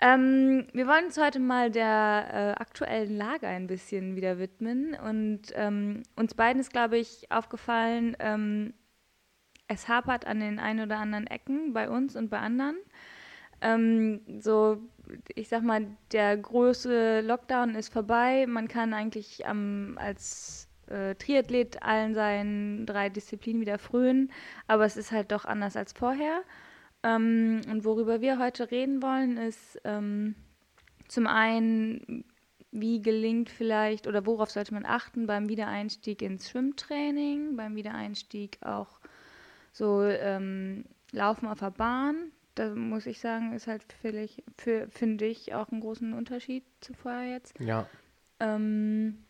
Ähm, wir wollen uns heute mal der äh, aktuellen Lage ein bisschen wieder widmen. Und ähm, uns beiden ist, glaube ich, aufgefallen, ähm, es hapert an den ein oder anderen Ecken bei uns und bei anderen. Ähm, so, ich sag mal, der große Lockdown ist vorbei. Man kann eigentlich als äh, Triathlet allen seinen drei Disziplinen wieder frönen, aber es ist halt doch anders als vorher. Ähm, und worüber wir heute reden wollen, ist ähm, zum einen, wie gelingt vielleicht oder worauf sollte man achten beim Wiedereinstieg ins Schwimmtraining, beim Wiedereinstieg auch so ähm, Laufen auf der Bahn. Da muss ich sagen, ist halt vielleicht für, finde ich, auch einen großen Unterschied zu vorher jetzt. Ja. Ähm,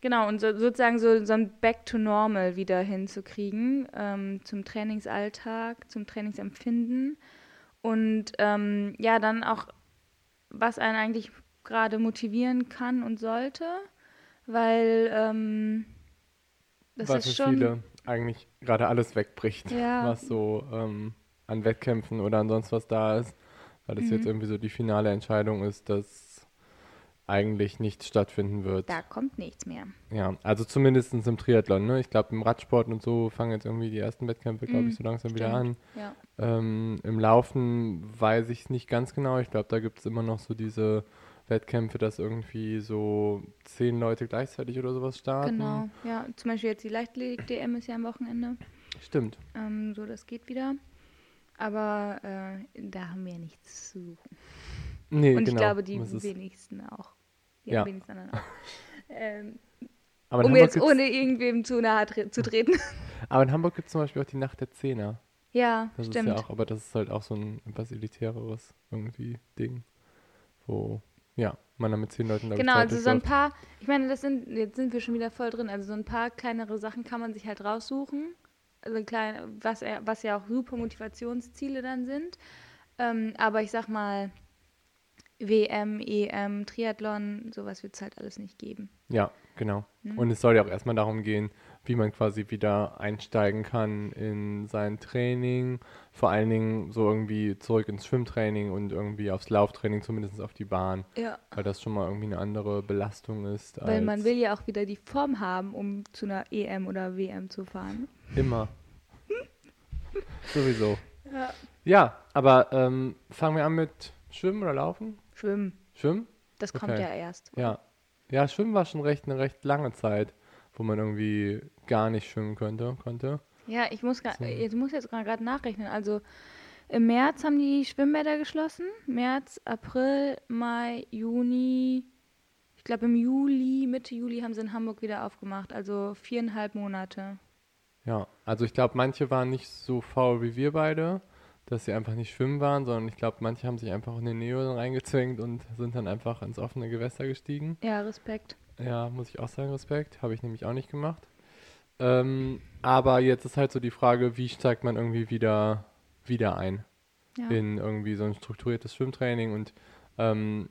Genau, und so, sozusagen so, so ein Back to Normal wieder hinzukriegen, ähm, zum Trainingsalltag, zum Trainingsempfinden. Und ähm, ja, dann auch, was einen eigentlich gerade motivieren kann und sollte, weil ähm, das weil ist für schon, viele eigentlich gerade alles wegbricht, ja. was so ähm, an Wettkämpfen oder ansonsten was da ist, weil es mhm. jetzt irgendwie so die finale Entscheidung ist, dass eigentlich nichts stattfinden wird. Da kommt nichts mehr. Ja, also zumindest im Triathlon. Ne? Ich glaube, im Radsport und so fangen jetzt irgendwie die ersten Wettkämpfe, glaube mm, ich, so langsam stimmt. wieder an. Ja. Ähm, Im Laufen weiß ich es nicht ganz genau. Ich glaube, da gibt es immer noch so diese Wettkämpfe, dass irgendwie so zehn Leute gleichzeitig oder sowas starten. Genau, ja. Zum Beispiel jetzt die Leichtathletik-DM ist ja am Wochenende. Stimmt. Ähm, so, das geht wieder. Aber äh, da haben wir ja nichts zu suchen. Nee, und genau. ich glaube, die wenigsten auch ja. wenigsten anderen. Ähm, um jetzt ohne irgendwem zu nahe tre zu treten. Aber in Hamburg gibt es zum Beispiel auch die Nacht der Zehner. Ja, das stimmt. Ist ja auch, aber das ist halt auch so ein etwas elitäreres irgendwie Ding, wo ja, man dann mit zehn Leuten da Genau, also so ein paar, ich meine, das sind, jetzt sind wir schon wieder voll drin, also so ein paar kleinere Sachen kann man sich halt raussuchen, also klein, was, was ja auch super Motivationsziele dann sind. Ähm, aber ich sag mal, WM, EM, Triathlon, sowas wird es halt alles nicht geben. Ja, genau. Mhm. Und es soll ja auch erstmal darum gehen, wie man quasi wieder einsteigen kann in sein Training. Vor allen Dingen so irgendwie zurück ins Schwimmtraining und irgendwie aufs Lauftraining, zumindest auf die Bahn. Ja. Weil das schon mal irgendwie eine andere Belastung ist. Weil man will ja auch wieder die Form haben, um zu einer EM oder WM zu fahren. Immer. Sowieso. Ja. Ja, aber ähm, fangen wir an mit Schwimmen oder Laufen? Schwimmen. Schwimmen? Das kommt okay. ja erst. Ja. Ja, Schwimmen war schon recht eine recht lange Zeit, wo man irgendwie gar nicht schwimmen könnte, konnte. Ja, ich muss, so. ich muss jetzt gerade nachrechnen. Also im März haben die Schwimmbäder geschlossen. März, April, Mai, Juni. Ich glaube im Juli, Mitte Juli haben sie in Hamburg wieder aufgemacht. Also viereinhalb Monate. Ja, also ich glaube, manche waren nicht so faul wie wir beide dass sie einfach nicht schwimmen waren, sondern ich glaube, manche haben sich einfach in den Neo reingezwängt und sind dann einfach ins offene Gewässer gestiegen. Ja, Respekt. Ja, muss ich auch sagen, Respekt. Habe ich nämlich auch nicht gemacht. Ähm, aber jetzt ist halt so die Frage, wie steigt man irgendwie wieder, wieder ein ja. in irgendwie so ein strukturiertes Schwimmtraining und ähm,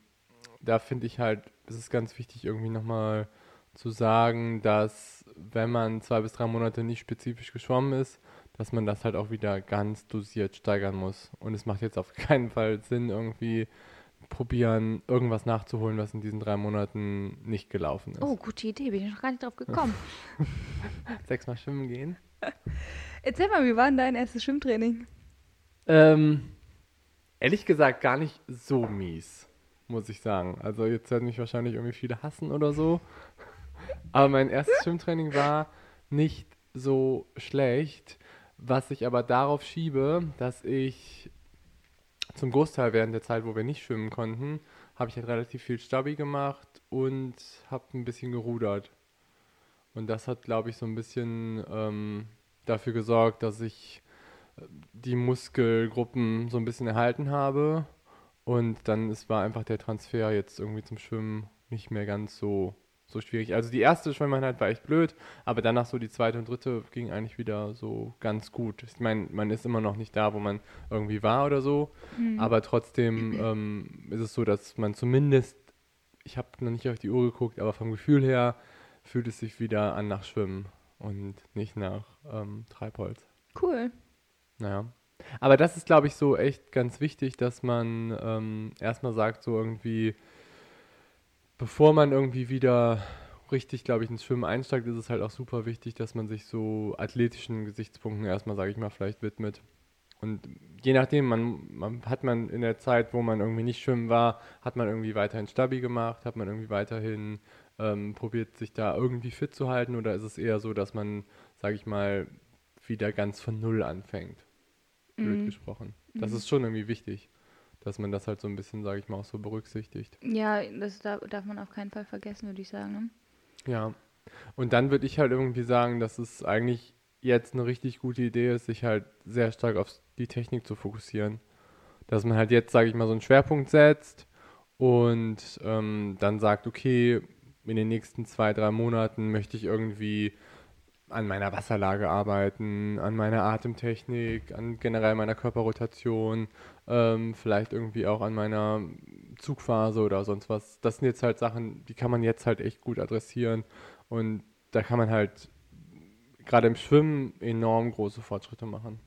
da finde ich halt, es ist ganz wichtig, irgendwie nochmal zu sagen, dass wenn man zwei bis drei Monate nicht spezifisch geschwommen ist, dass man das halt auch wieder ganz dosiert steigern muss. Und es macht jetzt auf keinen Fall Sinn, irgendwie probieren, irgendwas nachzuholen, was in diesen drei Monaten nicht gelaufen ist. Oh, gute Idee, bin ich noch gar nicht drauf gekommen. Sechsmal schwimmen gehen. Erzähl mal, wie war denn dein erstes Schwimmtraining? Ähm, ehrlich gesagt gar nicht so mies, muss ich sagen. Also jetzt werden mich wahrscheinlich irgendwie viele hassen oder so. Aber mein erstes Schwimmtraining war nicht so schlecht was ich aber darauf schiebe, dass ich zum Großteil während der Zeit, wo wir nicht schwimmen konnten, habe ich halt relativ viel Stabi gemacht und habe ein bisschen gerudert. Und das hat, glaube ich, so ein bisschen ähm, dafür gesorgt, dass ich äh, die Muskelgruppen so ein bisschen erhalten habe. Und dann es war einfach der Transfer jetzt irgendwie zum Schwimmen nicht mehr ganz so, so schwierig. Also die erste Schwimmeinheit war echt blöd, aber danach so die zweite und dritte ging eigentlich wieder so ganz gut. Ich meine, man ist immer noch nicht da, wo man irgendwie war oder so, mhm. aber trotzdem ähm, ist es so, dass man zumindest, ich habe noch nicht auf die Uhr geguckt, aber vom Gefühl her fühlt es sich wieder an nach Schwimmen und nicht nach ähm, Treibholz. Cool. Naja. Aber das ist, glaube ich, so echt ganz wichtig, dass man ähm, erstmal sagt, so irgendwie, bevor man irgendwie wieder richtig, glaube ich, ins Schwimmen einsteigt, ist es halt auch super wichtig, dass man sich so athletischen Gesichtspunkten erstmal, sage ich mal, vielleicht widmet. Und je nachdem, man, man, hat man in der Zeit, wo man irgendwie nicht schwimmen war, hat man irgendwie weiterhin Stabi gemacht, hat man irgendwie weiterhin ähm, probiert, sich da irgendwie fit zu halten oder ist es eher so, dass man, sage ich mal, wieder ganz von Null anfängt? Blöd mhm. gesprochen. Das mhm. ist schon irgendwie wichtig dass man das halt so ein bisschen, sage ich mal, auch so berücksichtigt. Ja, das darf, darf man auf keinen Fall vergessen, würde ich sagen. Ne? Ja. Und dann würde ich halt irgendwie sagen, dass es eigentlich jetzt eine richtig gute Idee ist, sich halt sehr stark auf die Technik zu fokussieren. Dass man halt jetzt, sage ich mal, so einen Schwerpunkt setzt und ähm, dann sagt, okay, in den nächsten zwei, drei Monaten möchte ich irgendwie an meiner Wasserlage arbeiten, an meiner Atemtechnik, an generell meiner Körperrotation, ähm, vielleicht irgendwie auch an meiner Zugphase oder sonst was. Das sind jetzt halt Sachen, die kann man jetzt halt echt gut adressieren und da kann man halt gerade im Schwimmen enorm große Fortschritte machen.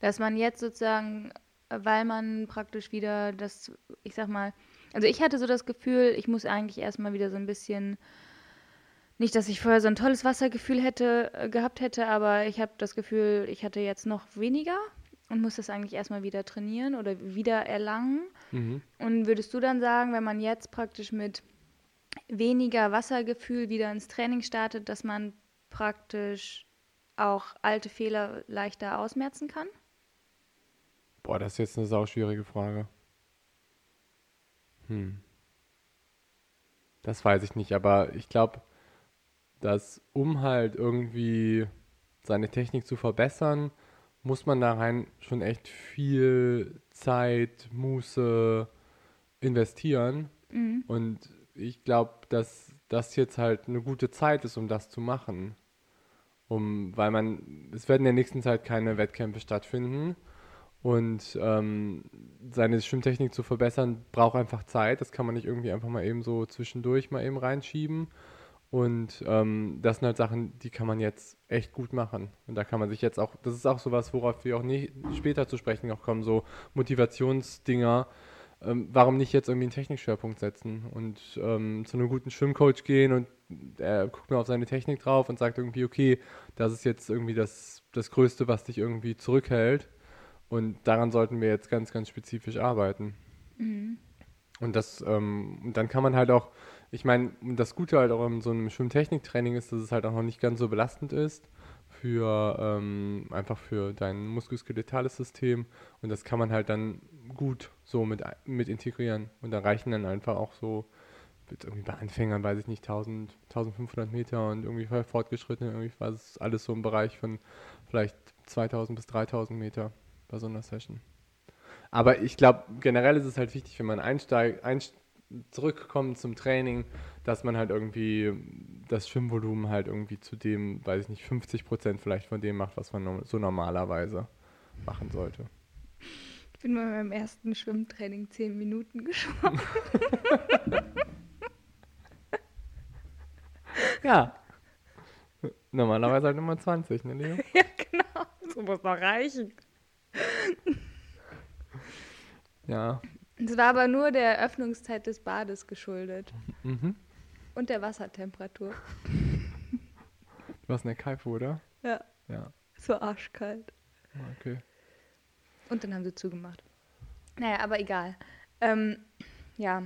Dass man jetzt sozusagen, weil man praktisch wieder das, ich sag mal, also ich hatte so das Gefühl, ich muss eigentlich erstmal wieder so ein bisschen nicht, dass ich vorher so ein tolles Wassergefühl hätte äh, gehabt hätte, aber ich habe das Gefühl, ich hatte jetzt noch weniger und muss das eigentlich erstmal wieder trainieren oder wieder erlangen. Mhm. Und würdest du dann sagen, wenn man jetzt praktisch mit weniger Wassergefühl wieder ins Training startet, dass man praktisch auch alte Fehler leichter ausmerzen kann? Boah, das ist jetzt eine sauschwierige Frage. Hm. Das weiß ich nicht, aber ich glaube, dass um halt irgendwie seine Technik zu verbessern, muss man da rein schon echt viel Zeit, Muße investieren. Mhm. Und ich glaube, dass das jetzt halt eine gute Zeit ist, um das zu machen. Um, weil man, es werden in der nächsten Zeit keine Wettkämpfe stattfinden. Und ähm, seine Schwimmtechnik zu verbessern, braucht einfach Zeit. Das kann man nicht irgendwie einfach mal eben so zwischendurch mal eben reinschieben. Und ähm, das sind halt Sachen, die kann man jetzt echt gut machen. Und da kann man sich jetzt auch, das ist auch sowas, worauf wir auch nie, später zu sprechen auch kommen, so Motivationsdinger. Ähm, warum nicht jetzt irgendwie einen Technikschwerpunkt setzen und ähm, zu einem guten Schwimmcoach gehen und er guckt mir auf seine Technik drauf und sagt irgendwie, okay, das ist jetzt irgendwie das, das Größte, was dich irgendwie zurückhält. Und daran sollten wir jetzt ganz, ganz spezifisch arbeiten. Mhm. Und das, ähm, und dann kann man halt auch ich meine, das Gute halt auch in so einem Schwimmtechniktraining ist, dass es halt auch noch nicht ganz so belastend ist für ähm, einfach für dein muskuloskeletales System. Und das kann man halt dann gut so mit, mit integrieren. Und da reichen dann einfach auch so irgendwie bei Anfängern, weiß ich nicht, 1000, 1500 Meter und irgendwie bei irgendwie war es alles so im Bereich von vielleicht 2000 bis 3000 Meter bei so einer Session. Aber ich glaube, generell ist es halt wichtig, wenn man einsteigt, einsteigt zurückkommen zum Training, dass man halt irgendwie das Schwimmvolumen halt irgendwie zu dem, weiß ich nicht, 50 Prozent vielleicht von dem macht, was man so normalerweise machen sollte. Ich bin bei meinem ersten Schwimmtraining zehn Minuten geschwommen. ja. Normalerweise halt Nummer 20, ne, Leo? Ja, genau. So muss noch reichen. Ja, es war aber nur der Öffnungszeit des Bades geschuldet. Mhm. Und der Wassertemperatur. Du warst in der Kaife, oder? Ja. Ja. So arschkalt. Okay. Und dann haben sie zugemacht. Naja, aber egal. Ähm, ja.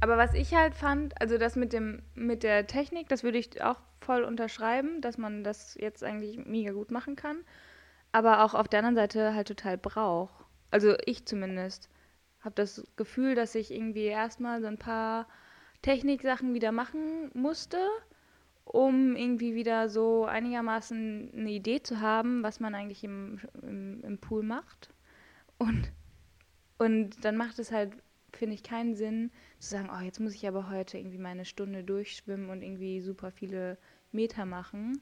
Aber was ich halt fand, also das mit dem, mit der Technik, das würde ich auch voll unterschreiben, dass man das jetzt eigentlich mega gut machen kann. Aber auch auf der anderen Seite halt total braucht. Also ich zumindest habe das Gefühl, dass ich irgendwie erstmal so ein paar Techniksachen wieder machen musste, um irgendwie wieder so einigermaßen eine Idee zu haben, was man eigentlich im, im, im Pool macht. Und, und dann macht es halt finde ich, keinen Sinn zu sagen, oh, jetzt muss ich aber heute irgendwie meine Stunde durchschwimmen und irgendwie super viele Meter machen.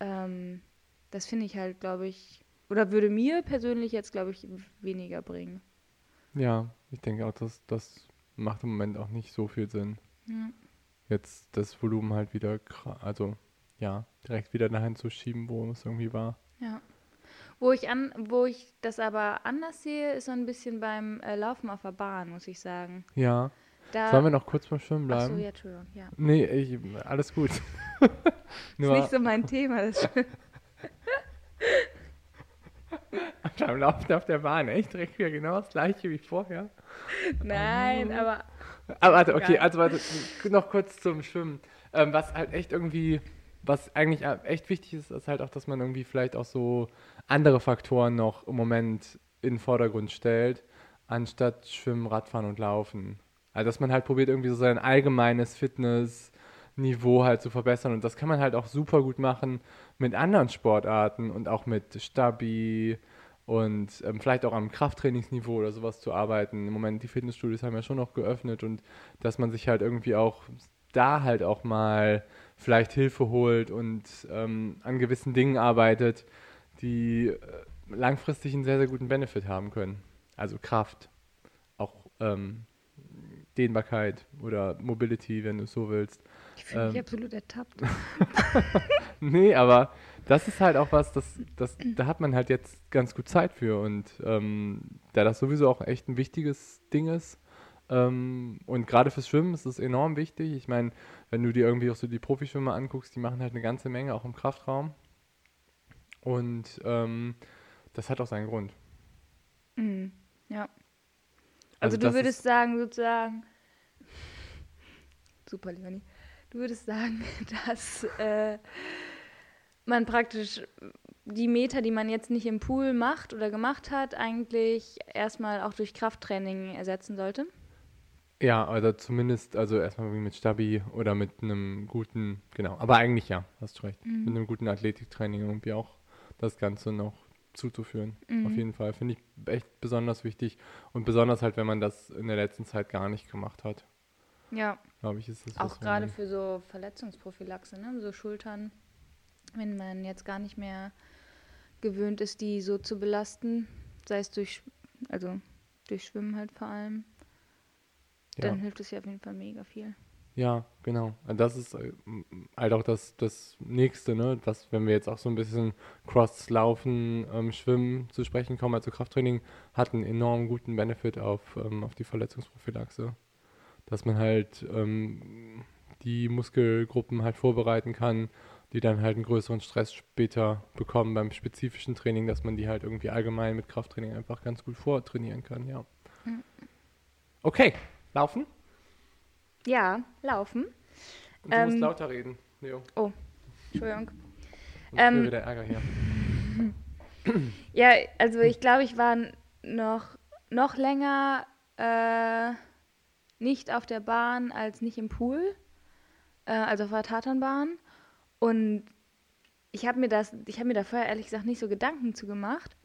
Ähm, das finde ich halt, glaube ich, oder würde mir persönlich jetzt, glaube ich, weniger bringen. Ja, ich denke auch, dass das macht im Moment auch nicht so viel Sinn. Ja. Jetzt das Volumen halt wieder, also ja, direkt wieder dahin zu schieben, wo es irgendwie war. Ja. Wo ich, an, wo ich das aber anders sehe, ist so ein bisschen beim äh, Laufen auf der Bahn, muss ich sagen. Ja. Da Sollen wir noch kurz beim Schwimmen bleiben? Ach so, ja, Entschuldigung, ja. Nee, ich, alles gut. Ist nicht so mein Thema, das Schwimmen. beim Laufen auf der Bahn, echt direkt wieder genau das gleiche wie vorher. Nein, um, aber. Aber warte, okay, also warte, noch kurz zum Schwimmen. Ähm, was halt echt irgendwie, was eigentlich echt wichtig ist, ist halt auch, dass man irgendwie vielleicht auch so andere Faktoren noch im Moment in den Vordergrund stellt, anstatt Schwimmen, Radfahren und Laufen. Also dass man halt probiert, irgendwie so sein allgemeines Fitnessniveau halt zu verbessern. Und das kann man halt auch super gut machen mit anderen Sportarten und auch mit Stabi und ähm, vielleicht auch am Krafttrainingsniveau oder sowas zu arbeiten. Im Moment, die Fitnessstudios haben ja schon noch geöffnet und dass man sich halt irgendwie auch da halt auch mal vielleicht Hilfe holt und ähm, an gewissen Dingen arbeitet, die äh, langfristig einen sehr, sehr guten Benefit haben können. Also Kraft, auch ähm, Dehnbarkeit oder Mobility, wenn du es so willst. Ich fühle mich ähm, absolut ertappt. nee, aber das ist halt auch was, das, das, da hat man halt jetzt ganz gut Zeit für und ähm, da das sowieso auch echt ein wichtiges Ding ist. Ähm, und gerade fürs Schwimmen ist es enorm wichtig. Ich meine, wenn du dir irgendwie auch so die Profischwimmer anguckst, die machen halt eine ganze Menge auch im Kraftraum. Und ähm, das hat auch seinen Grund. Mhm. Ja. Also, also du würdest sagen, sozusagen, super, Leonie, du würdest sagen, dass äh, man praktisch die Meter, die man jetzt nicht im Pool macht oder gemacht hat, eigentlich erstmal auch durch Krafttraining ersetzen sollte? Ja, also zumindest, also erstmal wie mit Stabi oder mit einem guten, genau, aber eigentlich ja, hast du recht, mhm. mit einem guten Athletiktraining irgendwie auch das Ganze noch zuzuführen. Mhm. Auf jeden Fall. Finde ich echt besonders wichtig. Und besonders halt, wenn man das in der letzten Zeit gar nicht gemacht hat. Ja. Glaube ich, ist das Auch gerade für so Verletzungsprophylaxe, ne? So Schultern, wenn man jetzt gar nicht mehr gewöhnt ist, die so zu belasten, sei es durch, also durch Schwimmen halt vor allem, ja. dann hilft es ja auf jeden Fall mega viel. Ja, genau. Das ist äh, halt auch das, das Nächste, ne? Was, wenn wir jetzt auch so ein bisschen Cross-Laufen, ähm, Schwimmen zu sprechen kommen, also Krafttraining, hat einen enorm guten Benefit auf, ähm, auf die Verletzungsprophylaxe. Dass man halt ähm, die Muskelgruppen halt vorbereiten kann, die dann halt einen größeren Stress später bekommen beim spezifischen Training, dass man die halt irgendwie allgemein mit Krafttraining einfach ganz gut vortrainieren kann, ja. Mhm. Okay, laufen? Ja, laufen. Und du ähm, musst lauter reden, Leo. Oh, Entschuldigung. Sonst ähm, wieder Ärger hier. ja, also ich glaube, ich war noch, noch länger äh, nicht auf der Bahn als nicht im Pool, äh, also auf der Tatanbahn. Und ich habe mir das, ich habe mir da vorher ehrlich gesagt nicht so Gedanken zu gemacht.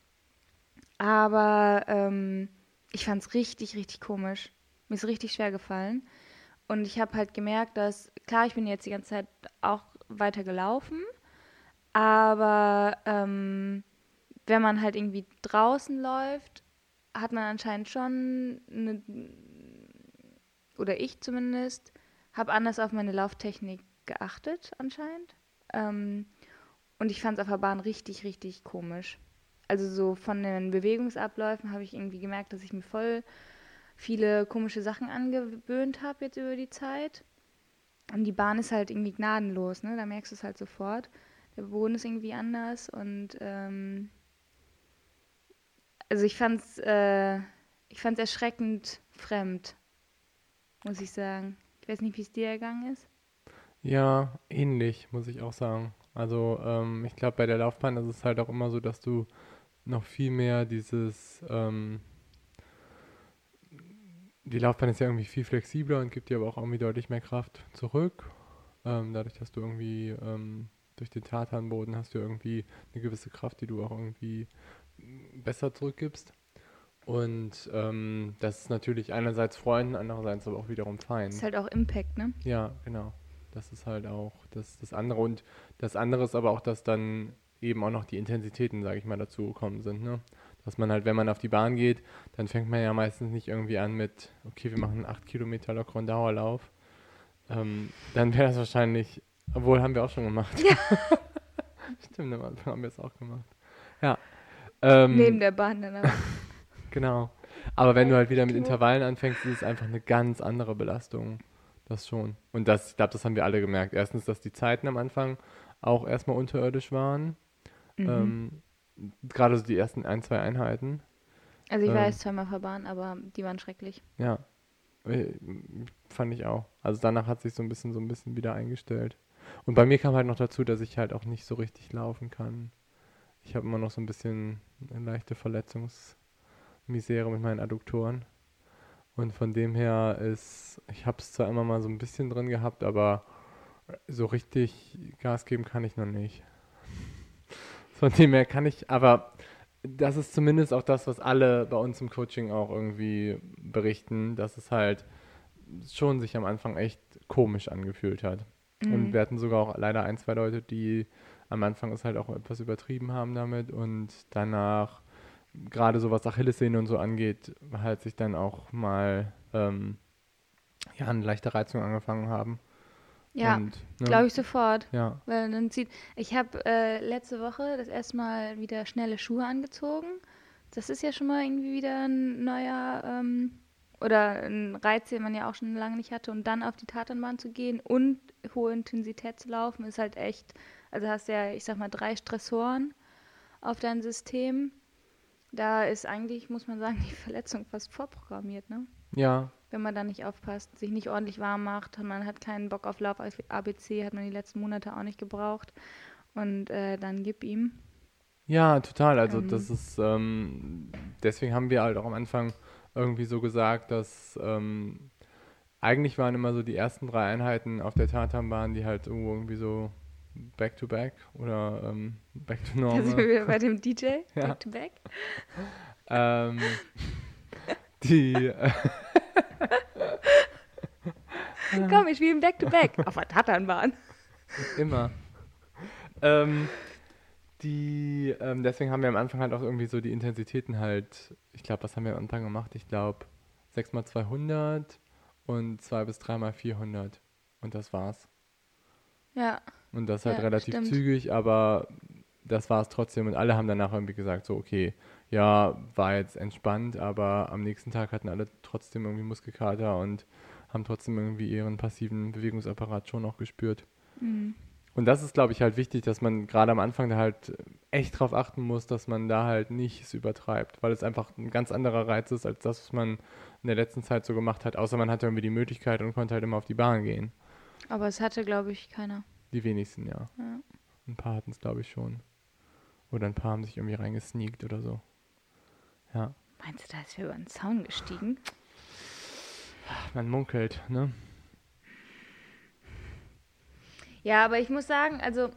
Aber ähm, ich fand es richtig, richtig komisch. Mir ist richtig schwer gefallen. Und ich habe halt gemerkt, dass, klar, ich bin jetzt die ganze Zeit auch weiter gelaufen, aber ähm, wenn man halt irgendwie draußen läuft, hat man anscheinend schon eine, oder ich zumindest, habe anders auf meine Lauftechnik geachtet anscheinend. Ähm, und ich fand es auf der Bahn richtig, richtig komisch. Also so von den Bewegungsabläufen habe ich irgendwie gemerkt, dass ich mir voll viele komische Sachen angewöhnt habe jetzt über die Zeit. Und die Bahn ist halt irgendwie gnadenlos, ne? Da merkst du es halt sofort. Der Boden ist irgendwie anders und ähm, also ich fand's, äh, ich fand's erschreckend fremd, muss ich sagen. Ich weiß nicht, wie es dir ergangen ist. Ja, ähnlich, muss ich auch sagen. Also ähm, ich glaube, bei der Laufbahn ist es halt auch immer so, dass du noch viel mehr dieses ähm, die Laufbahn ist ja irgendwie viel flexibler und gibt dir aber auch irgendwie deutlich mehr Kraft zurück. Ähm, dadurch, dass du irgendwie ähm, durch den Tatanboden hast du irgendwie eine gewisse Kraft, die du auch irgendwie besser zurückgibst. Und ähm, das ist natürlich einerseits Freunden, andererseits aber auch wiederum fein. Das ist halt auch Impact, ne? Ja, genau. Das ist halt auch das, das andere. Und das andere ist aber auch, dass dann eben auch noch die Intensitäten, sage ich mal, dazu gekommen sind. Ne? Dass man halt, wenn man auf die Bahn geht, dann fängt man ja meistens nicht irgendwie an mit, okay, wir machen 8 Kilometer lockeren Dauerlauf. Ähm, dann wäre das wahrscheinlich, obwohl haben wir auch schon gemacht. Ja. Stimmt, am Anfang haben wir es auch gemacht. Ja. Ähm, Neben der Bahn dann aber. genau. Aber wenn du halt wieder mit Intervallen anfängst, ist es einfach eine ganz andere Belastung. Das schon. Und das, ich glaube, das haben wir alle gemerkt. Erstens, dass die Zeiten am Anfang auch erstmal unterirdisch waren. Mhm. Ähm, Gerade so die ersten ein, zwei Einheiten. Also ich ähm, war jetzt zweimal verbahnt, aber die waren schrecklich. Ja. Äh, fand ich auch. Also danach hat sich so ein bisschen so ein bisschen wieder eingestellt. Und bei mir kam halt noch dazu, dass ich halt auch nicht so richtig laufen kann. Ich habe immer noch so ein bisschen eine leichte Verletzungsmisere mit meinen Adduktoren. Und von dem her ist, ich habe es zwar immer mal so ein bisschen drin gehabt, aber so richtig Gas geben kann ich noch nicht. Von dem her kann ich, aber das ist zumindest auch das, was alle bei uns im Coaching auch irgendwie berichten, dass es halt schon sich am Anfang echt komisch angefühlt hat. Mhm. Und wir hatten sogar auch leider ein, zwei Leute, die am Anfang es halt auch etwas übertrieben haben damit und danach gerade so was Achillessehne und so angeht, halt sich dann auch mal ähm, ja, eine leichte Reizung angefangen haben. Ja, ne, glaube ich sofort. Ja. Weil dann zieht. Ich habe äh, letzte Woche das erste Mal wieder schnelle Schuhe angezogen. Das ist ja schon mal irgendwie wieder ein neuer ähm, oder ein Reiz, den man ja auch schon lange nicht hatte. Und dann auf die Tatanbahn zu gehen und hohe Intensität zu laufen, ist halt echt. Also hast ja, ich sag mal, drei Stressoren auf dein System da ist eigentlich, muss man sagen, die Verletzung fast vorprogrammiert, ne? Ja. Wenn man da nicht aufpasst, sich nicht ordentlich warm macht, man hat keinen Bock auf Lauf ABC, hat man die letzten Monate auch nicht gebraucht. Und äh, dann gib ihm. Ja, total. Also ähm, das ist, ähm, deswegen haben wir halt auch am Anfang irgendwie so gesagt, dass ähm, eigentlich waren immer so die ersten drei Einheiten auf der Tatanbahn, die halt irgendwie so Back to Back oder ähm, Back to Normal. Also wir bei dem DJ, ja. Back to Back. ähm, die. Äh, Komm, ich spiele Back to Back auf der Tatanbahn. Immer. Ähm, die, ähm, deswegen haben wir am Anfang halt auch irgendwie so die Intensitäten halt, ich glaube, was haben wir am Anfang gemacht? Ich glaube 6 mal 200 und 2 bis 3 mal 400 und das war's. Ja. Und das halt ja, relativ stimmt. zügig, aber das war es trotzdem. Und alle haben danach irgendwie gesagt, so, okay, ja, war jetzt entspannt, aber am nächsten Tag hatten alle trotzdem irgendwie Muskelkater und haben trotzdem irgendwie ihren passiven Bewegungsapparat schon noch gespürt. Mhm. Und das ist, glaube ich, halt wichtig, dass man gerade am Anfang da halt echt drauf achten muss, dass man da halt nichts übertreibt, weil es einfach ein ganz anderer Reiz ist, als das, was man in der letzten Zeit so gemacht hat, außer man hatte irgendwie die Möglichkeit und konnte halt immer auf die Bahn gehen. Aber es hatte, glaube ich, keiner. Die wenigsten, ja. ja. Ein paar hatten es, glaube ich, schon. Oder ein paar haben sich irgendwie reingesneakt oder so. Ja. Meinst du, da ist wir über den Zaun gestiegen? Man munkelt, ne? Ja, aber ich muss sagen, also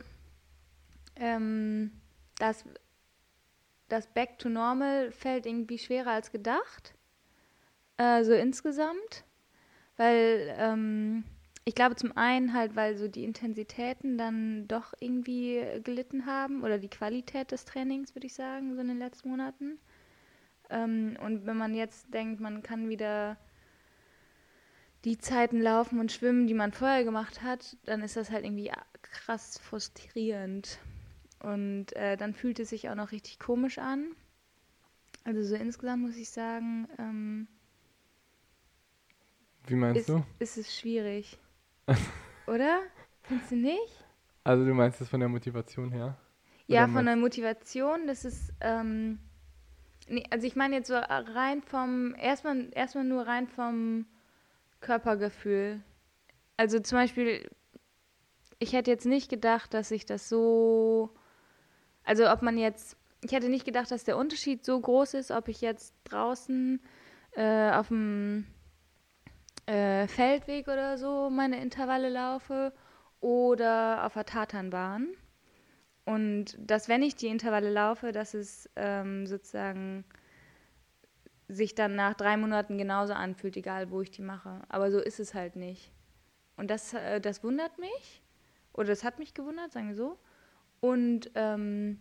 ähm, das, das Back to Normal fällt irgendwie schwerer als gedacht. Äh, so insgesamt. Weil ähm, ich glaube zum einen halt, weil so die Intensitäten dann doch irgendwie gelitten haben oder die Qualität des Trainings, würde ich sagen, so in den letzten Monaten. Ähm, und wenn man jetzt denkt, man kann wieder die Zeiten laufen und schwimmen, die man vorher gemacht hat, dann ist das halt irgendwie krass frustrierend. Und äh, dann fühlt es sich auch noch richtig komisch an. Also so insgesamt muss ich sagen, ähm, wie meinst ist, du? Ist es schwierig. Oder? Findest du nicht? Also du meinst das von der Motivation her? Ja, von der Motivation, das ist, ähm, nee, also ich meine jetzt so rein vom, erstmal, erstmal nur rein vom Körpergefühl. Also zum Beispiel, ich hätte jetzt nicht gedacht, dass ich das so, also ob man jetzt, ich hätte nicht gedacht, dass der Unterschied so groß ist, ob ich jetzt draußen äh, auf dem äh, Feldweg oder so meine Intervalle laufe oder auf der Tatanbahn. Und dass, wenn ich die Intervalle laufe, dass es ähm, sozusagen sich dann nach drei Monaten genauso anfühlt, egal wo ich die mache. Aber so ist es halt nicht. Und das, äh, das wundert mich. Oder das hat mich gewundert, sagen wir so. Und ähm,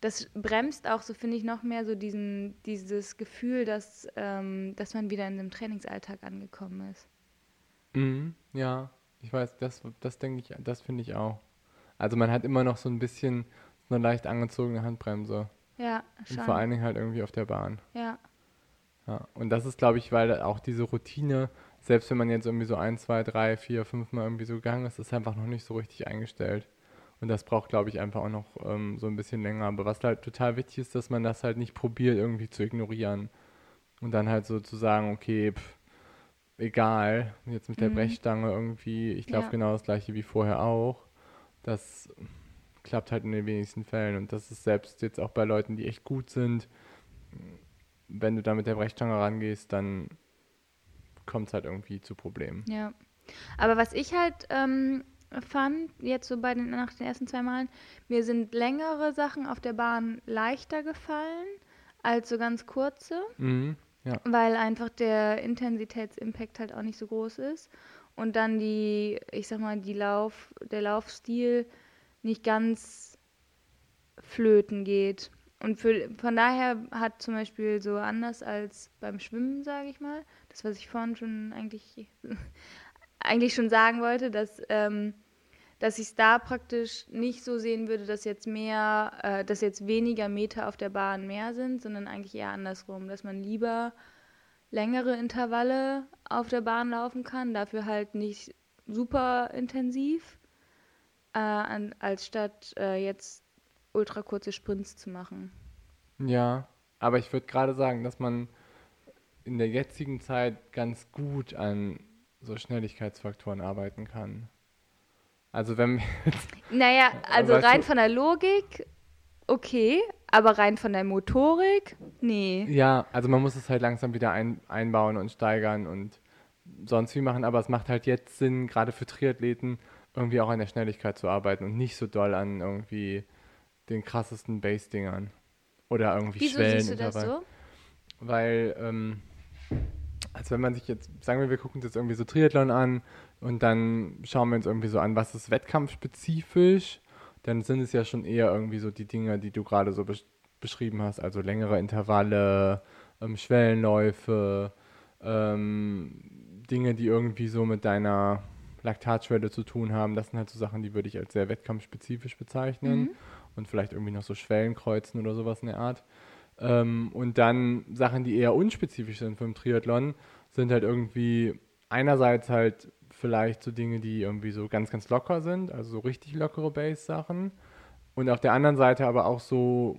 das bremst auch so, finde ich, noch mehr so diesen, dieses Gefühl, dass, ähm, dass man wieder in einem Trainingsalltag angekommen ist. Mhm, ja, ich weiß, das, das denke ich, das finde ich auch. Also man hat immer noch so ein bisschen eine leicht angezogene Handbremse. Ja, schon. Und vor allen Dingen halt irgendwie auf der Bahn. Ja. Ja, und das ist, glaube ich, weil auch diese Routine, selbst wenn man jetzt irgendwie so ein, zwei, drei, vier, fünf Mal irgendwie so gegangen ist, ist einfach noch nicht so richtig eingestellt. Und das braucht, glaube ich, einfach auch noch ähm, so ein bisschen länger. Aber was halt total wichtig ist, dass man das halt nicht probiert, irgendwie zu ignorieren. Und dann halt so zu sagen, okay, pff, egal, jetzt mit der mhm. Brechstange irgendwie, ich laufe ja. genau das gleiche wie vorher auch. Das klappt halt in den wenigsten Fällen. Und das ist selbst jetzt auch bei Leuten, die echt gut sind, wenn du da mit der Brechstange rangehst, dann kommt es halt irgendwie zu Problemen. Ja. Aber was ich halt ähm, fand, jetzt so bei den, nach den ersten zwei Malen, mir sind längere Sachen auf der Bahn leichter gefallen als so ganz kurze. Mhm, ja. Weil einfach der Intensitätsimpact halt auch nicht so groß ist. Und dann die, ich sag mal, die Lauf, der Laufstil nicht ganz flöten geht. Und für, von daher hat zum Beispiel so anders als beim Schwimmen, sage ich mal, das, was ich vorhin schon eigentlich, eigentlich schon sagen wollte, dass, ähm, dass ich es da praktisch nicht so sehen würde, dass jetzt mehr, äh, dass jetzt weniger Meter auf der Bahn mehr sind, sondern eigentlich eher andersrum, dass man lieber längere Intervalle auf der Bahn laufen kann, dafür halt nicht super intensiv, äh, an, als statt äh, jetzt ultra kurze Sprints zu machen. Ja, aber ich würde gerade sagen, dass man in der jetzigen Zeit ganz gut an so Schnelligkeitsfaktoren arbeiten kann. Also wenn jetzt, Naja, also rein du, von der Logik okay, aber rein von der Motorik nee. Ja, also man muss es halt langsam wieder ein, einbauen und steigern und sonst wie machen, aber es macht halt jetzt Sinn, gerade für Triathleten, irgendwie auch an der Schnelligkeit zu arbeiten und nicht so doll an irgendwie den krassesten Base-Dingern. Oder irgendwie Wieso Schwellen. Siehst du das so? Weil, ähm, also wenn man sich jetzt, sagen wir, wir gucken uns jetzt irgendwie so Triathlon an und dann schauen wir uns irgendwie so an, was ist wettkampfspezifisch, dann sind es ja schon eher irgendwie so die Dinge, die du gerade so besch beschrieben hast, also längere Intervalle, ähm, Schwellenläufe, ähm, Dinge, die irgendwie so mit deiner Laktatschwelle zu tun haben. Das sind halt so Sachen, die würde ich als sehr wettkampfspezifisch bezeichnen. Mhm und vielleicht irgendwie noch so Schwellen kreuzen oder sowas in der Art. Ähm, und dann Sachen, die eher unspezifisch sind den Triathlon, sind halt irgendwie einerseits halt vielleicht so Dinge, die irgendwie so ganz, ganz locker sind, also so richtig lockere Base-Sachen. Und auf der anderen Seite aber auch so